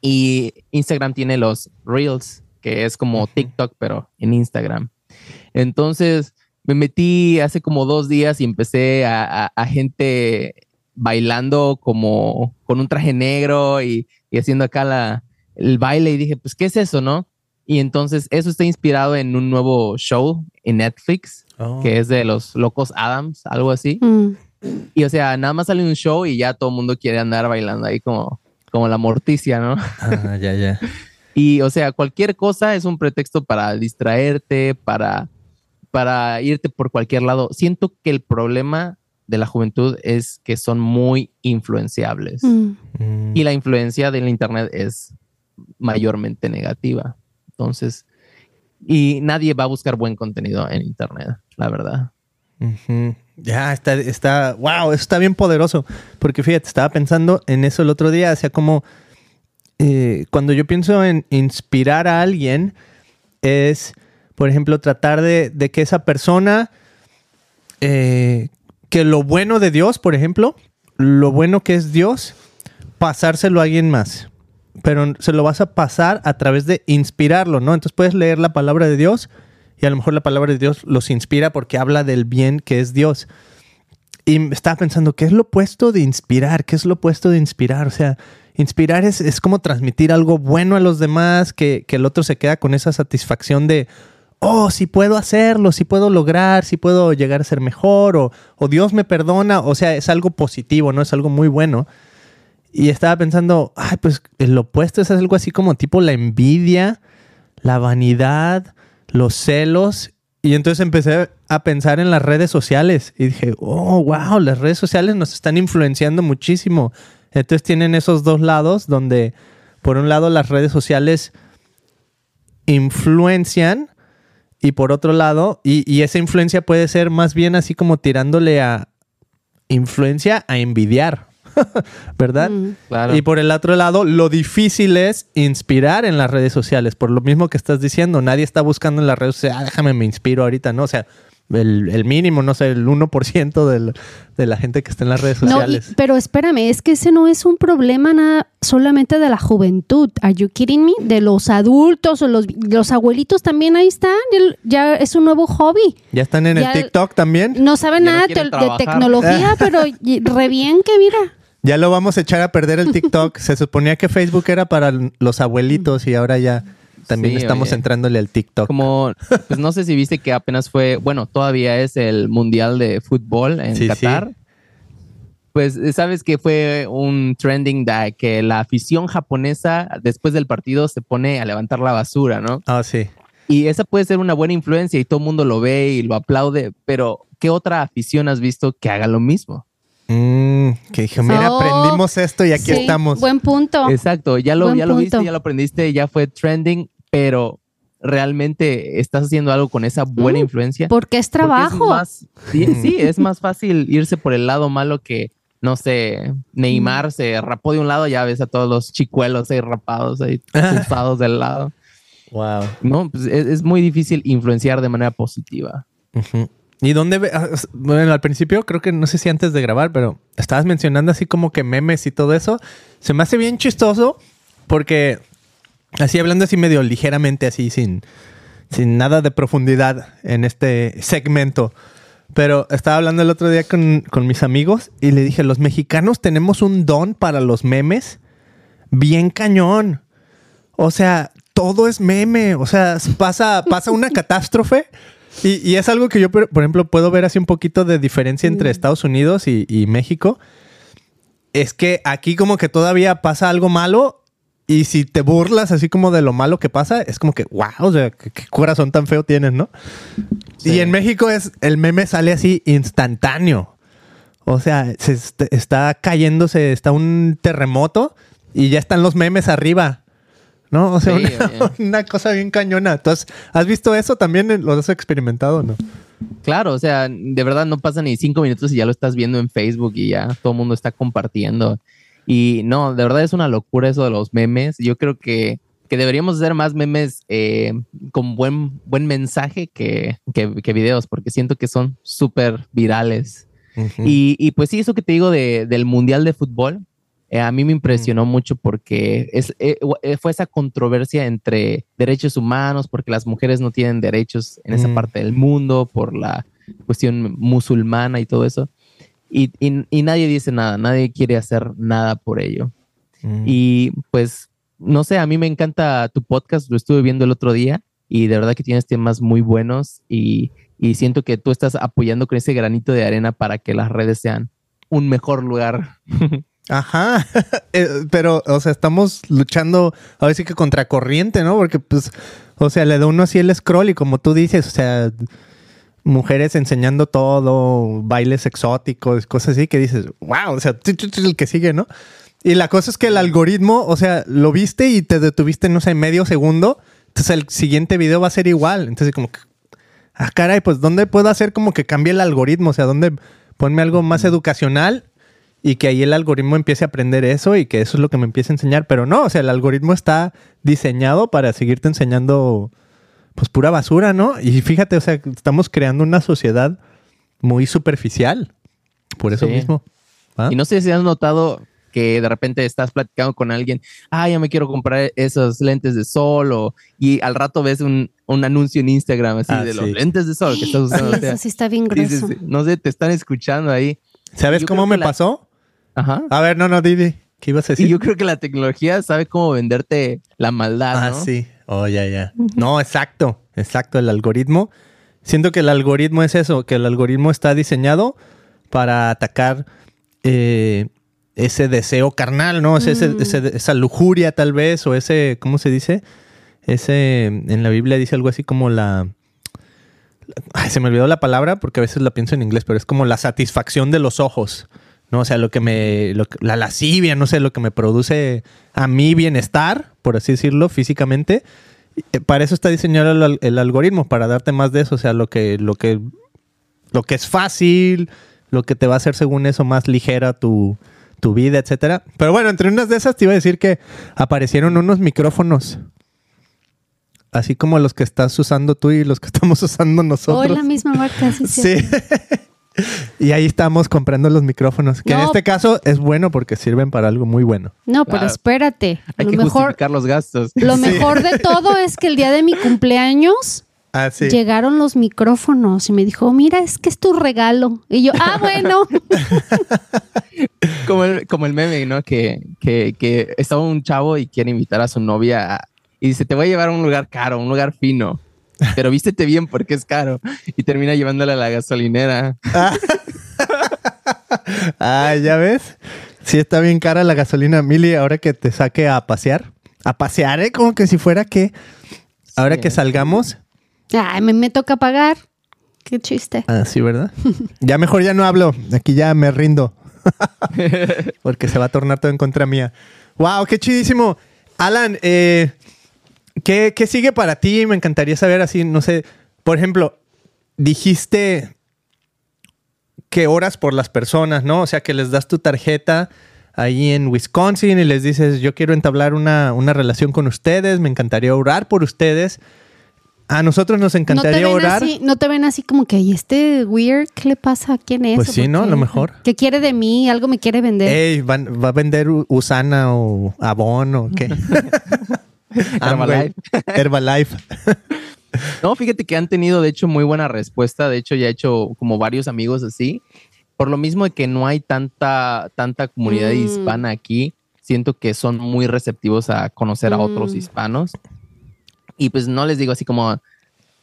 Y Instagram tiene los Reels, que es como TikTok, pero en Instagram. Entonces, me metí hace como dos días y empecé a, gente bailando como con un traje negro y, y haciendo acá la, el baile y dije, pues, ¿qué es eso, no? Y entonces eso está inspirado en un nuevo show en Netflix, oh. que es de los locos Adams, algo así. Mm. Y o sea, nada más sale un show y ya todo el mundo quiere andar bailando ahí como, como la morticia, ¿no? Ah, ya, ya. [LAUGHS] y o sea, cualquier cosa es un pretexto para distraerte, para, para irte por cualquier lado. Siento que el problema de la juventud es que son muy influenciables. Mm. Y la influencia del Internet es mayormente negativa. Entonces, y nadie va a buscar buen contenido en Internet, la verdad. Ya, está, está, wow, eso está bien poderoso. Porque fíjate, estaba pensando en eso el otro día, o sea, como eh, cuando yo pienso en inspirar a alguien, es, por ejemplo, tratar de, que esa persona, eh, que lo bueno de Dios, por ejemplo, lo bueno que es Dios, pasárselo a alguien más pero se lo vas a pasar a través de inspirarlo, ¿no? Entonces puedes leer la palabra de Dios y a lo mejor la palabra de Dios los inspira porque habla del bien que es Dios. Y estaba pensando, ¿qué es lo opuesto de inspirar? ¿Qué es lo opuesto de inspirar? O sea, inspirar es, como transmitir algo bueno a los demás, que, el otro se queda con esa satisfacción de, oh, si puedo hacerlo, si puedo lograr, si puedo llegar a ser mejor, o, o Dios me perdona. O sea, es algo positivo, ¿no? Es algo muy bueno. Y estaba pensando, ay, pues el opuesto es algo así como tipo la envidia, la vanidad, los celos. Y entonces empecé a pensar en las redes sociales y dije, oh, wow, las redes sociales nos están influenciando muchísimo. Entonces tienen esos dos lados donde, por un lado, las redes sociales influencian y por otro lado, y, y esa influencia puede ser más bien así como tirándole a influencia a envidiar. [LAUGHS] ¿verdad? Y por el otro lado, lo difícil es inspirar en las redes sociales, por lo mismo que estás diciendo, nadie está buscando en las redes sociales, ah, déjame me inspiro ahorita, ¿no? O sea, el, mínimo, no sé, el 1% de la gente que está en las redes sociales. pero espérame, es que ese no es un problema nada solamente de la juventud. ¿Are you kidding me? De los adultos o los, los abuelitos también ahí están. Ya es un nuevo hobby. Ya están en el TikTok también. No saben nada de, tecnología, [LAUGHS] pero re bien que mira. Ya lo vamos a echar a perder el TikTok. Se suponía que Facebook era para los abuelitos y ahora ya también estamos entrándole al TikTok. Como, pues no sé si viste que apenas fue, bueno, todavía es el Mundial de Fútbol en Qatar. Pues sabes que fue un trending de que la afición japonesa después del partido se pone a levantar la basura, ¿no? Ah, sí. Y esa puede ser una buena influencia y todo el mundo lo ve y lo aplaude, pero ¿qué otra afición has visto que haga lo mismo? Mm, que dije, mira, aprendimos esto y aquí estamos. Buen punto. Exacto, ya lo, ya lo viste, ya lo aprendiste, ya fue trending, pero realmente estás haciendo algo con esa buena mm, influencia. Porque es trabajo. sí, [LAUGHS] sí, es más fácil irse por el lado malo que, no sé, Neymar se rapó de un lado, ya ves a todos los chicuelos ahí rapados, ahí [LAUGHS] chupados del lado. Wow. No, pues es, muy difícil influenciar de manera positiva. ¿Y dónde ah, Bueno, al principio creo que no sé si antes de grabar, pero estabas mencionando así como que memes y todo eso. Se me hace bien chistoso porque así hablando así medio ligeramente, así sin, sin nada de profundidad en este segmento. Pero estaba hablando el otro día con, con mis amigos y le dije, los mexicanos tenemos un don para los memes bien cañón. O sea, todo es meme. O sea, pasa, pasa una [LAUGHS] catástrofe y, es algo que yo, por ejemplo, puedo ver así un poquito de diferencia entre mm. Estados Unidos y, México. Es que aquí como que todavía pasa algo malo Y si te burlas así como de lo malo que pasa, es como que, wow, o sea, qué, corazón tan feo tienes, ¿no? Y en México es, el meme sale así instantáneo. O sea, se está cayéndose, está un terremoto y ya están los memes arriba. ¿No? O sea, [LAUGHS] una, cosa bien cañona. Entonces, ¿has visto eso también? ¿Lo has experimentado no? Claro, o sea, de verdad no pasa ni cinco minutos y ya lo estás viendo en Facebook y ya todo el mundo está compartiendo. Y no, de verdad es una locura eso de los memes. Yo creo que, deberíamos hacer más memes eh, con buen, buen mensaje que, que, videos, porque siento que son súper virales. y, pues sí, eso que te digo del Mundial de Fútbol, eh, a mí me impresionó mucho porque es, eh, fue esa controversia entre derechos humanos, porque las mujeres no tienen derechos en esa parte del mundo, por la cuestión musulmana y todo eso. Y, y, nadie dice nada, nadie quiere hacer nada por ello. Mm. Y pues, no sé, a mí me encanta tu podcast, lo estuve viendo el otro día y de verdad que tienes temas muy buenos y, y siento que tú estás apoyando con ese granito de arena para que las redes sean un mejor lugar. [LAUGHS] Ajá, [LAUGHS] eh, pero, o sea, estamos luchando a si que contracorriente, ¿no? Porque, pues, o sea, le da uno así el scroll y como tú dices, o sea, mujeres enseñando todo, bailes exóticos, cosas así que dices, wow, o sea, el que sigue, ¿no? Y la cosa es que el algoritmo, o sea, lo viste y te detuviste, no sé, medio segundo, entonces el siguiente video va a ser igual. Entonces, como que, ah, caray, pues, ¿dónde puedo hacer como que cambie el algoritmo? O sea, ¿dónde ponme algo más educacional y que ahí el algoritmo empiece a aprender eso y que eso es lo que me empiece a enseñar? Pero no, o sea, el algoritmo está diseñado para seguirte enseñando pues pura basura, ¿no? Y fíjate, o sea, estamos creando una sociedad muy superficial. Por eso mismo. ¿ah? Y no sé si has notado que de repente estás platicando con alguien, ah, ya me quiero comprar esos lentes de sol, o, y al rato ves un, anuncio en Instagram así ah, de los lentes de sol que estás usando. eso sí está bien grueso. no sé, te están escuchando ahí. ¿Sabes cómo me pasó? Ajá. A ver, no, no, Didi. ¿Qué ibas a decir? Y yo creo que la tecnología sabe cómo venderte la maldad. Ah, sí. Oh, ya, ya. No, exacto, exacto, el algoritmo. Siento que el algoritmo es eso, que el algoritmo está diseñado para atacar eh, ese deseo carnal, ¿no? Mm. esa lujuria tal vez, o ese, ¿cómo se dice? Ese, en la Biblia dice algo así como la... Ay, se me olvidó la palabra porque a veces la pienso en inglés, pero es como la satisfacción de los ojos. ¿No? O sea, lo que me, la lascivia, no sé, lo que me produce a mí bienestar, por así decirlo, físicamente. Eh, para eso está diseñado el, algoritmo, para darte más de eso, o sea, lo que, lo que, lo que es fácil, lo que te va a hacer según eso más ligera tu, tu vida, etcétera. Pero bueno, entre unas de esas te iba a decir que aparecieron unos micrófonos. Así como los que estás usando tú y los que [LAUGHS] estamos usando nosotros. Hoy la misma marca, sí. Sí. [LAUGHS] [LAUGHS] Y ahí estamos comprando los micrófonos, que en este caso es bueno porque sirven para algo muy bueno. No, pero espérate. Hay que justificar los gastos. Lo mejor de todo es que el día de mi cumpleaños ah, llegaron los micrófonos y me dijo, mira, es que es tu regalo. Y yo, ah, bueno. [LAUGHS] como, el, como el meme, ¿no? Que, que, que estaba un chavo y quiere invitar a su novia y dice, te voy a llevar a un lugar caro, un lugar fino pero vístete bien porque es caro. Y termina llevándola a la gasolinera. [LAUGHS] ah, ya ves. Sí, está bien cara la gasolina, Mili, ahora que te saque a pasear. A pasear, ¿eh? Como que si fuera que. Ahora que salgamos. Ay, me, me toca pagar. Qué chiste. Ah, sí, ¿verdad? ya mejor ya no hablo. Aquí ya me rindo. [LAUGHS] Porque se va a tornar todo en contra mía. ¡Wow! ¡Qué chidísimo! Alan, eh, ¿Qué, sigue para ti? Me encantaría saber así, no sé, por ejemplo, dijiste que oras por las personas, ¿no? O sea, que les das tu tarjeta ahí en Wisconsin y les dices, yo quiero entablar una, relación con ustedes, me encantaría orar por ustedes. A nosotros nos encantaría orar. no te ven así como que, ¿y este weird qué le pasa? ¿Quién es? Pues sí, ¿no? A lo mejor. ¿Qué quiere de mí? ¿Algo me quiere vender? Ey, ¿va, a vender Usana o Avon o qué? [LAUGHS] [LAUGHS] Herbalife. [LAUGHS] Herbalife. [LAUGHS] no, fíjate que han tenido, de hecho, muy buena respuesta. De hecho, ya he hecho como varios amigos así. Por lo mismo de que no hay tanta, tanta comunidad mm. hispana aquí, siento que son muy receptivos a conocer a otros mm. hispanos. Y pues no les digo así como,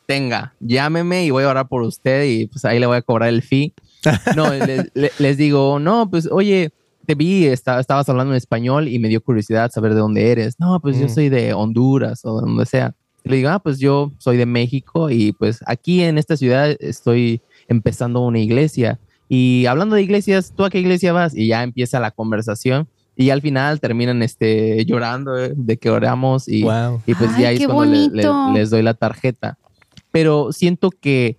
tenga, llámeme y voy a orar por usted y pues ahí le voy a cobrar el fee. No, les digo, no, pues oye, te vi, estabas hablando en español y me dio curiosidad saber de dónde eres. No, pues yo mm. soy de Honduras o de donde sea. le digo, ah, pues yo soy de México y pues aquí en esta ciudad estoy empezando una iglesia. Y hablando de iglesias, ¿tú a qué iglesia vas? Y ya empieza la conversación. Y al final terminan este, llorando eh, de que oramos y, y pues ya es cuando les doy la tarjeta. Pero siento que,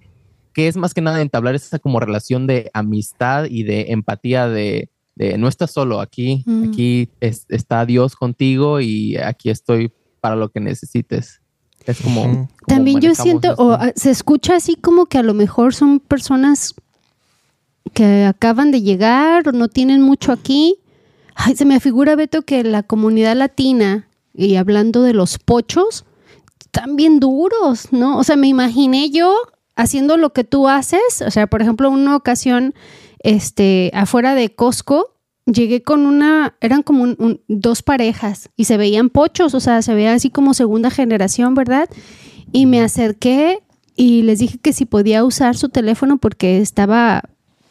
que es más que nada entablar esa como relación de amistad y de empatía de, no estás solo aquí, mm. aquí está Dios contigo y aquí estoy para lo que necesites. Es como... También yo siento, o se escucha así como que a lo mejor son personas que acaban de llegar o no tienen mucho aquí. Ay, se me figura, Beto, que la comunidad latina, y hablando de los pochos, están bien duros, ¿no? O sea, me imaginé yo haciendo lo que tú haces. O sea, por ejemplo, una ocasión este, afuera de Costco, llegué con una, eran como dos parejas y se veían pochos, o sea, se veía así como segunda generación, ¿verdad? Y me acerqué y les dije que si podía usar su teléfono porque estaba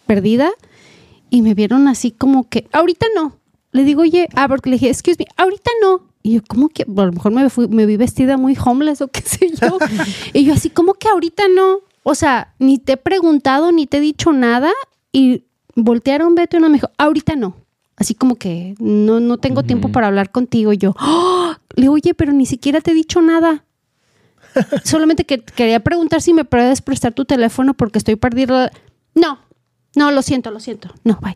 perdida y me vieron así como que, ahorita no. Le digo, oye, ah, porque le dije, excuse me, ahorita no. Y yo, ¿cómo que? A lo mejor me, fui, me vi vestida muy homeless o qué sé yo. [LAUGHS] y yo así, ¿cómo que ahorita no? O sea, ni te he preguntado, ni te he dicho nada y voltearon Beto y uno me dijo, ahorita no. Así como que no, no tengo tiempo para hablar contigo. Y yo, ¡Oh! le oye, pero ni siquiera te he dicho nada. [LAUGHS] Solamente que quería preguntar si me puedes prestar tu teléfono porque estoy perdida. No, no, lo siento, lo siento. No, bye.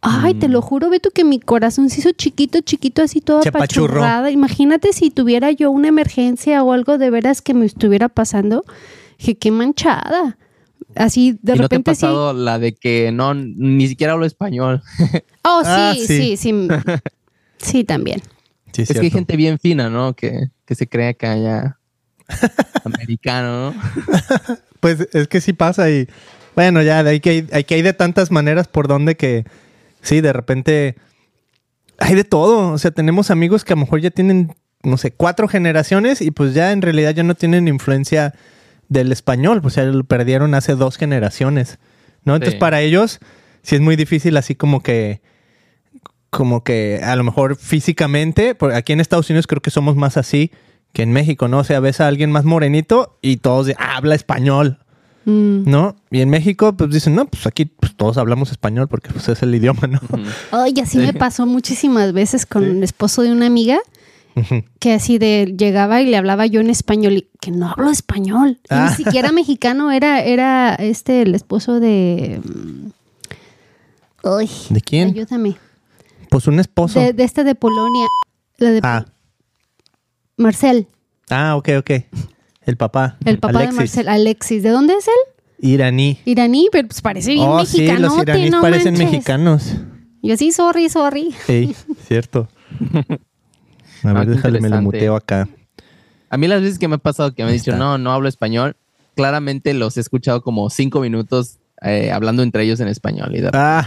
Ay, te lo mm. juro, Beto, que mi corazón se hizo chiquito, chiquito, así todo apachurrada. Imagínate si tuviera yo una emergencia o algo de veras que me estuviera pasando. Que qué manchada así de repente. ¿No te ha pasado la de que no, ni siquiera hablo español? [LAUGHS] Oh, ah, sí, sí, sí, sí. también. es, que hay gente bien fina, ¿no? Que, se cree que haya [LAUGHS] americano, ¿no? [LAUGHS] pues es que sí pasa y bueno, ya ahí que hay, que hay de tantas maneras por donde que sí, de repente hay de todo. O sea, tenemos amigos que a lo mejor ya tienen, no sé, cuatro generaciones y pues ya en realidad ya no tienen influencia del español, pues ya lo perdieron hace dos generaciones, ¿no? Entonces para ellos sí es muy difícil así como que, como que a lo mejor físicamente, porque aquí en Estados Unidos creo que somos más así que en México, ¿no? O sea, ves a alguien más morenito y todos habla español, mm. ¿no? Y en México, pues dicen, no, pues aquí pues, todos hablamos español porque pues, es el idioma, ¿no? Oye, así me pasó muchísimas veces con el esposo de una amiga [LAUGHS] que así de llegaba y le hablaba yo en español y que no hablo español. Ni ah. siquiera mexicano, era, era este el esposo de. Mm, uy, ¿De quién? Ayúdame. Pues un esposo. De, este de Polonia. de ah. Marcel. Ah, ok, ok. El papá. El papá de Marcel, Alexis. ¿De dónde es él? Iraní. Iraní, pero pues parece bien oh, Sí, los iraníes parecen mexicanos. Yo sí, sorry, sorry. Sí, [LAUGHS] cierto. [LAUGHS] A ver, ah, déjale, me lo muteo acá. A mí las veces que me ha pasado que me han dicho, no, no hablo español, claramente los he escuchado como cinco minutos eh, hablando entre ellos en español. Y ah.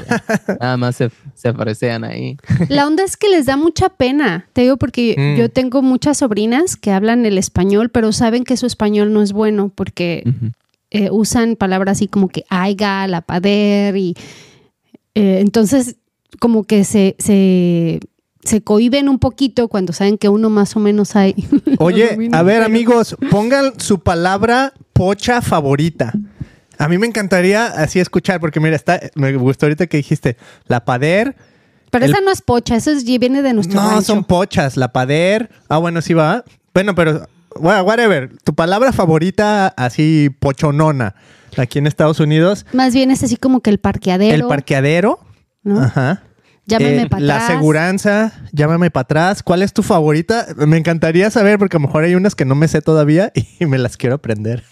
Nada más se, se aparecean ahí. [LAUGHS] La onda es que les da mucha pena. Te digo porque mm. yo tengo muchas sobrinas que hablan el español, pero saben que su español no es bueno porque eh, usan palabras así como que aiga, la pader y eh, entonces como que se, se se cohiben un poquito cuando saben que uno más o menos hay. [LAUGHS] Oye, a ver amigos, pongan su palabra pocha favorita. A mí me encantaría así escuchar, porque mira, está, me gustó ahorita que dijiste la pader. Pero esa no es pocha, eso viene de nuestro No, son pochas, la pader. Ah, bueno, sí va. Bueno, pero, whatever. Tu palabra favorita así pochonona aquí en Estados Unidos. Más bien es así como que el parqueadero. El parqueadero. Ajá. Llámame eh, para atrás. La aseguranza, llámame para atrás. ¿Cuál es tu favorita? Me encantaría saber porque a lo mejor hay unas que no me sé todavía [LAUGHS] y me las quiero aprender.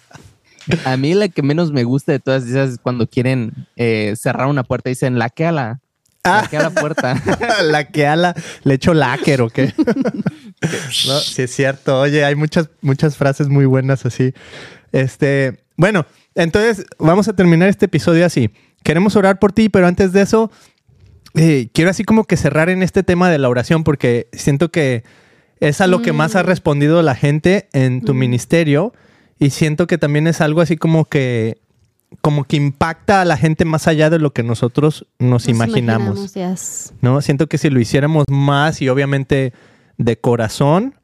A mí la que menos me gusta de todas esas es cuando quieren eh, cerrar una puerta y dicen la que a la, la que a la puerta. la que a la, le echo láquer o qué. [LAUGHS] no, sí es cierto. Oye, hay muchas, muchas frases muy buenas así. Este, bueno, entonces vamos a terminar este episodio así. Queremos orar por ti, pero antes de eso, eh, quiero así como que cerrar en este tema de la oración porque siento que es a lo que más ha mm. respondido la gente en tu mm. ministerio y siento que también es algo así como que como que impacta a la gente más allá de lo que nosotros nos, imaginamos. ¿no? Siento que si lo hiciéramos más y obviamente de corazón,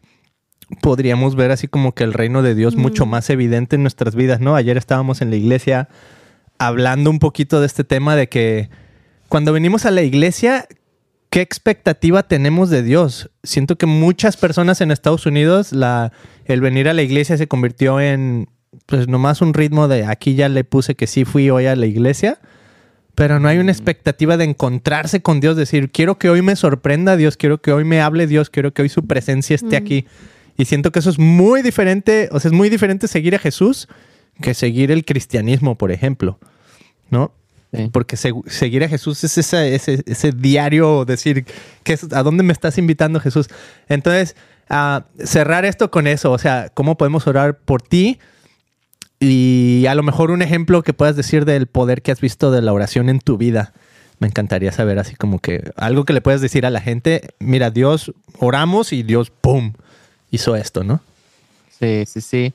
podríamos ver así como que el reino de Dios mucho más evidente en nuestras vidas, ¿no? Ayer estábamos en la iglesia hablando un poquito de este tema de que cuando venimos a la iglesia, ¿qué expectativa tenemos de Dios? Siento que muchas personas en Estados Unidos, la, el venir a la iglesia se convirtió en pues nomás un ritmo de aquí ya le puse que sí fui hoy a la iglesia, pero no hay una expectativa de encontrarse con Dios, decir, quiero que hoy me sorprenda Dios, quiero que hoy me hable Dios, quiero que hoy su presencia esté aquí. Y siento que eso es muy diferente, o sea, es muy diferente seguir a Jesús que seguir el cristianismo, por ejemplo, ¿no? Porque seguir a Jesús es ese, ese, diario, decir, que ¿a dónde me estás invitando Jesús? Entonces, cerrar esto con eso, o sea, ¿cómo podemos orar por ti? Y a lo mejor un ejemplo que puedas decir del poder que has visto de la oración en tu vida. Me encantaría saber así como que algo que le puedas decir a la gente, mira, Dios, oramos y Dios, ¡pum!, hizo esto, ¿no? Sí, sí, sí.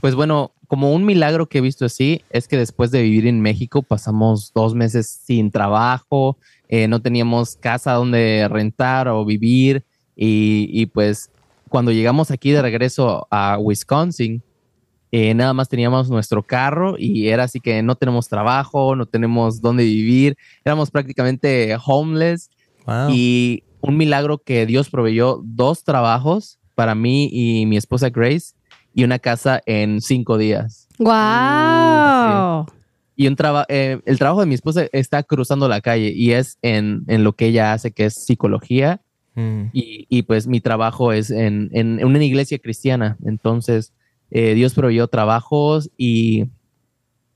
Pues bueno, como un milagro que he visto así es que después de vivir en México pasamos dos meses sin trabajo, eh, no teníamos casa donde rentar o vivir y, y, pues cuando llegamos aquí de regreso a Wisconsin, eh, nada más teníamos nuestro carro y era así que no tenemos trabajo, no tenemos dónde vivir, éramos prácticamente homeless. Y un milagro que Dios proveyó dos trabajos para mí y mi esposa Grace y una casa en cinco días. ¡Wow! Y un eh, el trabajo de mi esposa está cruzando la calle y es en, en lo que ella hace, que es psicología. Mm. Y, y, pues mi trabajo es en, en, una iglesia cristiana. Entonces, eh, Dios proveyó trabajos y,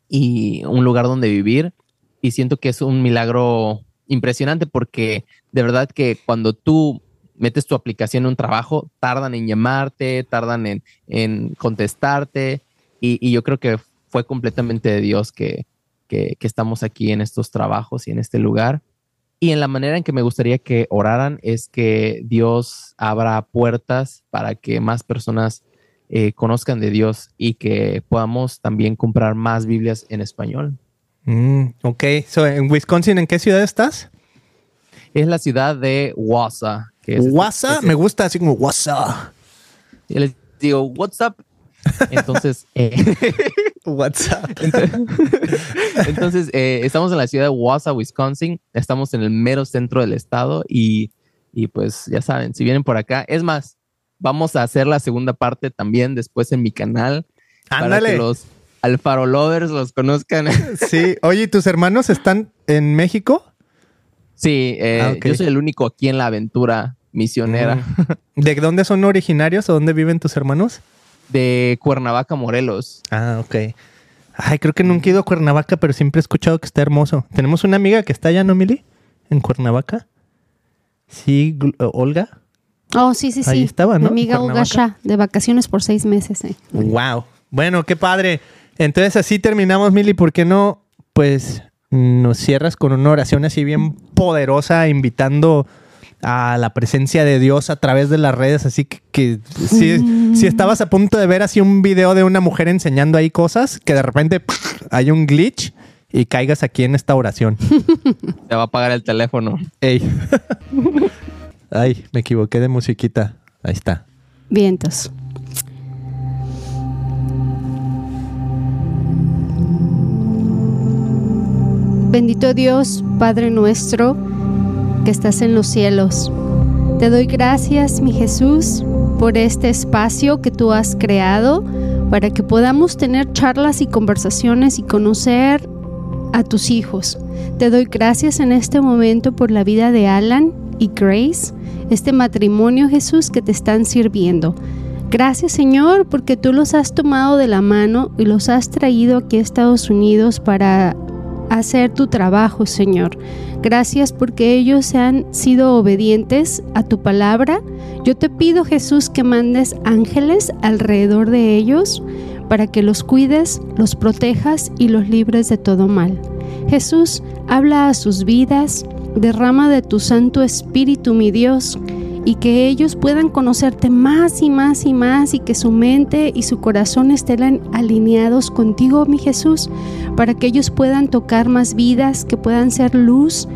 y un lugar donde vivir. Y siento que es un milagro impresionante porque de verdad que cuando tú metes tu aplicación en un trabajo, tardan en llamarte, tardan en, en contestarte. Y, y, yo creo que fue completamente de Dios que, que, que, estamos aquí en estos trabajos y en este lugar. Y en la manera en que me gustaría que oraran es que Dios abra puertas para que más personas eh, conozcan de Dios y que podamos también comprar más Biblias en español. Mm, ok, so, en Wisconsin, ¿en qué ciudad estás? Es la ciudad de Wausau. ¿Wausau? Me gusta así como Wausau. Y les digo, what's up? Entonces, [LAUGHS] eh, what's up? [LAUGHS] Entonces, eh, estamos en la ciudad de Wausau, Wisconsin. Estamos en el mero centro del estado y, y pues ya saben, si vienen por acá, es más, Vamos a hacer la segunda parte también después en mi canal. Para que los Alfaro Lovers los conozcan. Sí. Oye, ¿tus hermanos están en México? Sí, eh, ah, yo soy el único aquí en la aventura misionera. Mm. ¿De dónde son originarios o dónde viven tus hermanos? De Cuernavaca, Morelos. Ah, ok. Ay, creo que nunca he ido a Cuernavaca, pero siempre he escuchado que está hermoso. Tenemos una amiga que está allá, ¿no, Mili? En Cuernavaca. Sí, Olga. Oh, sí, sí, sí. Ahí estaba, ¿no? Mi amiga Ugasha, de vacaciones por seis meses. Eh. Wow. Bueno, qué padre. Entonces así terminamos, Mili. ¿Por qué no, pues, nos cierras con una oración así bien poderosa, invitando a la presencia de Dios a través de las redes? Así que, si, mm. si, estabas a punto de ver así un video de una mujer enseñando ahí cosas, que de repente hay un glitch y caigas aquí en esta oración. [LAUGHS] Te va a apagar el teléfono. Ey. [LAUGHS] Ay, me equivoqué de musiquita. Ahí está. Vientos. Bendito Dios, Padre nuestro, que estás en los cielos. Te doy gracias, mi Jesús, por este espacio que tú has creado para que podamos tener charlas y conversaciones y conocer a tus hijos. Te doy gracias en este momento por la vida de Alan y Grace este matrimonio, Jesús, que te están sirviendo. Gracias Señor porque tú los has tomado de la mano y los has traído aquí a Estados Unidos para hacer tu trabajo, Señor. Gracias porque ellos han sido obedientes a tu palabra. Yo te pido, Jesús, que mandes ángeles alrededor de ellos para que los cuides, los protejas y los libres de todo mal. Jesús, habla a sus vidas, derrama de tu Santo Espíritu, mi Dios, y que ellos puedan conocerte más y más y más y que su mente y su corazón estén alineados contigo, mi Jesús, para que ellos puedan tocar más vidas, que puedan ser luz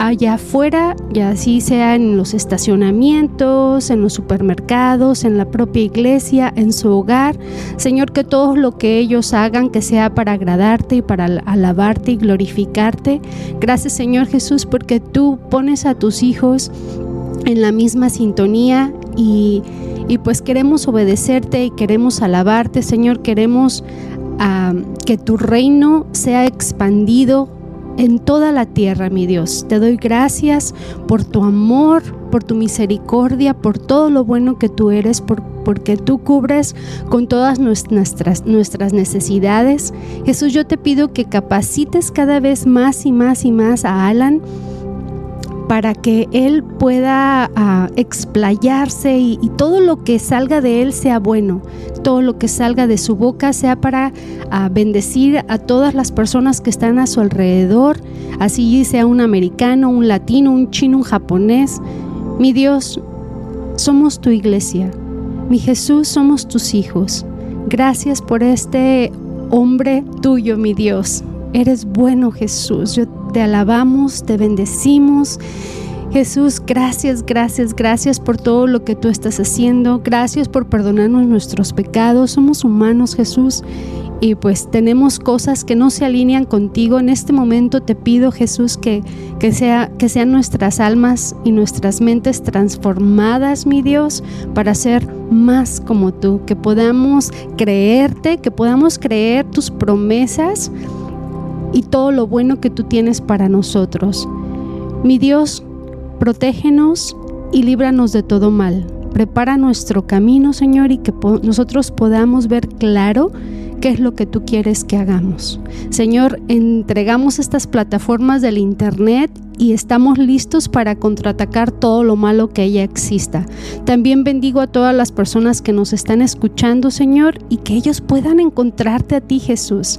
allá afuera, ya así sea en los estacionamientos, en los supermercados, en la propia iglesia, en su hogar. Señor, que todo lo que ellos hagan, que sea para agradarte y para alabarte y glorificarte. Gracias, Señor Jesús, porque tú pones a tus hijos en la misma sintonía y, pues queremos obedecerte y queremos alabarte, Señor, queremos que tu reino sea expandido en toda la tierra, mi Dios. Te doy gracias por tu amor, por tu misericordia, por todo lo bueno que tú eres, porque tú cubres con todas nuestras, nuestras necesidades. Jesús, yo te pido que capacites cada vez más y más y más a Alan para que él pueda ah, explayarse y, todo lo que salga de él sea bueno, todo lo que salga de su boca sea para ah, bendecir a todas las personas que están a su alrededor, así sea un americano, un latino, un chino, un japonés. Mi Dios, somos tu iglesia. Mi Jesús, somos tus hijos. Gracias por este hombre tuyo, mi Dios. Eres bueno, Jesús. Te alabamos, te bendecimos. Jesús, gracias, gracias, gracias por todo lo que tú estás haciendo. Gracias por perdonarnos nuestros pecados. Somos humanos, Jesús, y pues tenemos cosas que no se alinean contigo. En este momento te pido, Jesús, que, que, sea, que sean nuestras almas y nuestras mentes transformadas, mi Dios, para ser más como tú, que podamos creerte, que podamos creer tus promesas y todo lo bueno que tú tienes para nosotros. Mi Dios, protégenos y líbranos de todo mal. Prepara nuestro camino, Señor, y que nosotros podamos ver claro qué es lo que tú quieres que hagamos. Señor, entregamos estas plataformas del Internet y estamos listos para contraatacar todo lo malo que ella exista. También bendigo a todas las personas que nos están escuchando, Señor, y que ellos puedan encontrarte a ti, Jesús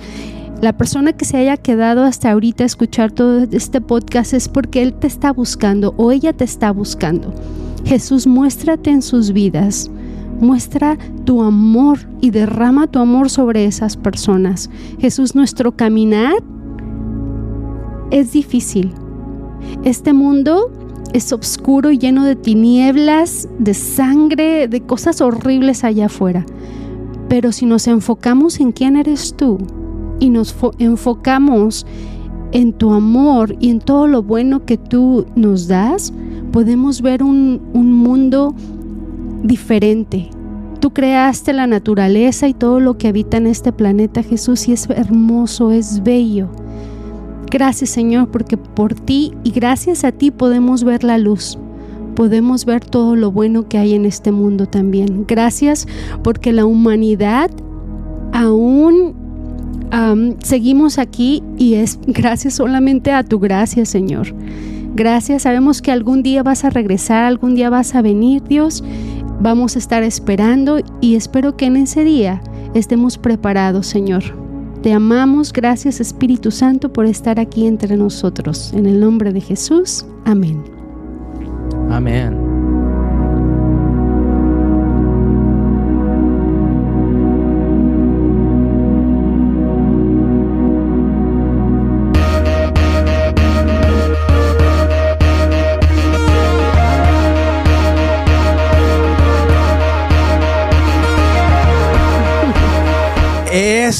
la persona que se haya quedado hasta ahorita a escuchar todo este podcast es porque Él te está buscando o ella te está buscando. Jesús, muéstrate en sus vidas. Muestra tu amor y derrama tu amor sobre esas personas. Jesús, nuestro caminar es difícil. Este mundo es oscuro y lleno de tinieblas, de sangre, de cosas horribles allá afuera. Pero si nos enfocamos en quién eres tú, y nos enfocamos en tu amor y en todo lo bueno que tú nos das, podemos ver un, un mundo diferente. Tú creaste la naturaleza y todo lo que habita en este planeta, Jesús, y es hermoso, es bello. Gracias Señor, porque por ti y gracias a ti podemos ver la luz. Podemos ver todo lo bueno que hay en este mundo también. Gracias porque la humanidad aún seguimos aquí y es [LAUGHS] gracias solamente a tu gracia, Señor. Gracias, sabemos que algún día vas a regresar, algún día vas a venir, Dios. Vamos a estar esperando y espero que en ese día estemos preparados, Señor. Te amamos, gracias Espíritu Santo por estar aquí entre nosotros. En el nombre de Jesús, amén. Amén.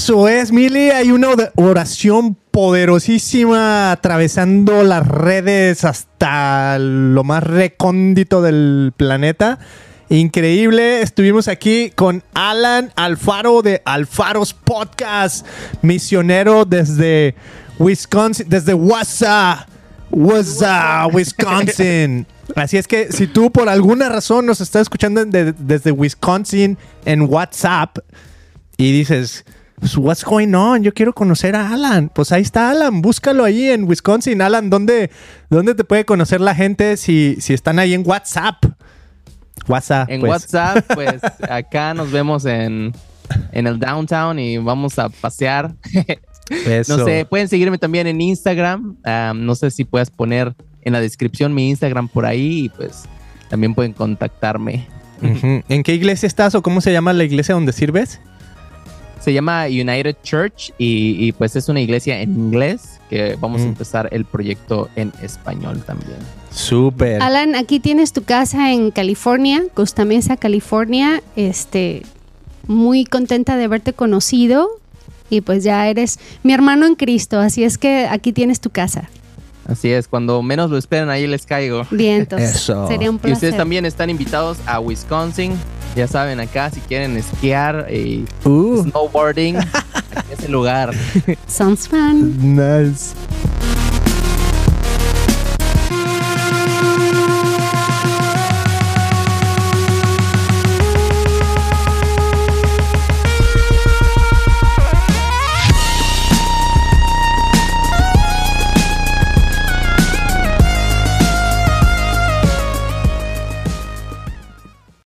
Eso es, Mili. Hay una oración poderosísima atravesando las redes hasta lo más recóndito del planeta. Increíble. Estuvimos aquí con Alan Alfaro de Alfaros Podcast, misionero desde Wisconsin, desde Wausau, Wausau, Wisconsin. Así es que si tú por alguna razón nos estás escuchando desde Wisconsin en WhatsApp y dices, pues, what's going on? Yo quiero conocer a Alan. Pues ahí está Alan, búscalo ahí en Wisconsin. Alan, ¿dónde, dónde te puede conocer la gente si, si están ahí en WhatsApp? WhatsApp. En pues. WhatsApp, [LAUGHS] pues acá nos vemos en, en el downtown y vamos a pasear. [LAUGHS] No sé, pueden seguirme también en Instagram. no sé si puedes poner en la descripción mi Instagram por ahí y pues también pueden contactarme. ¿En qué iglesia estás o cómo se llama la iglesia donde sirves? Se llama United Church y, pues es una iglesia en inglés que vamos a empezar el proyecto en español también. Súper. Alan, aquí tienes tu casa en California, Costa Mesa, California. Este, muy contenta de haberte conocido y pues ya eres mi hermano en Cristo, así es que aquí tienes tu casa. Así es, cuando menos lo esperen ahí les caigo. Bien, entonces sería un placer. Y ustedes también están invitados a Wisconsin. Ya saben, acá si quieren esquiar y uh. snowboarding, aquí es el lugar. [LAUGHS] Sounds fun. Nice.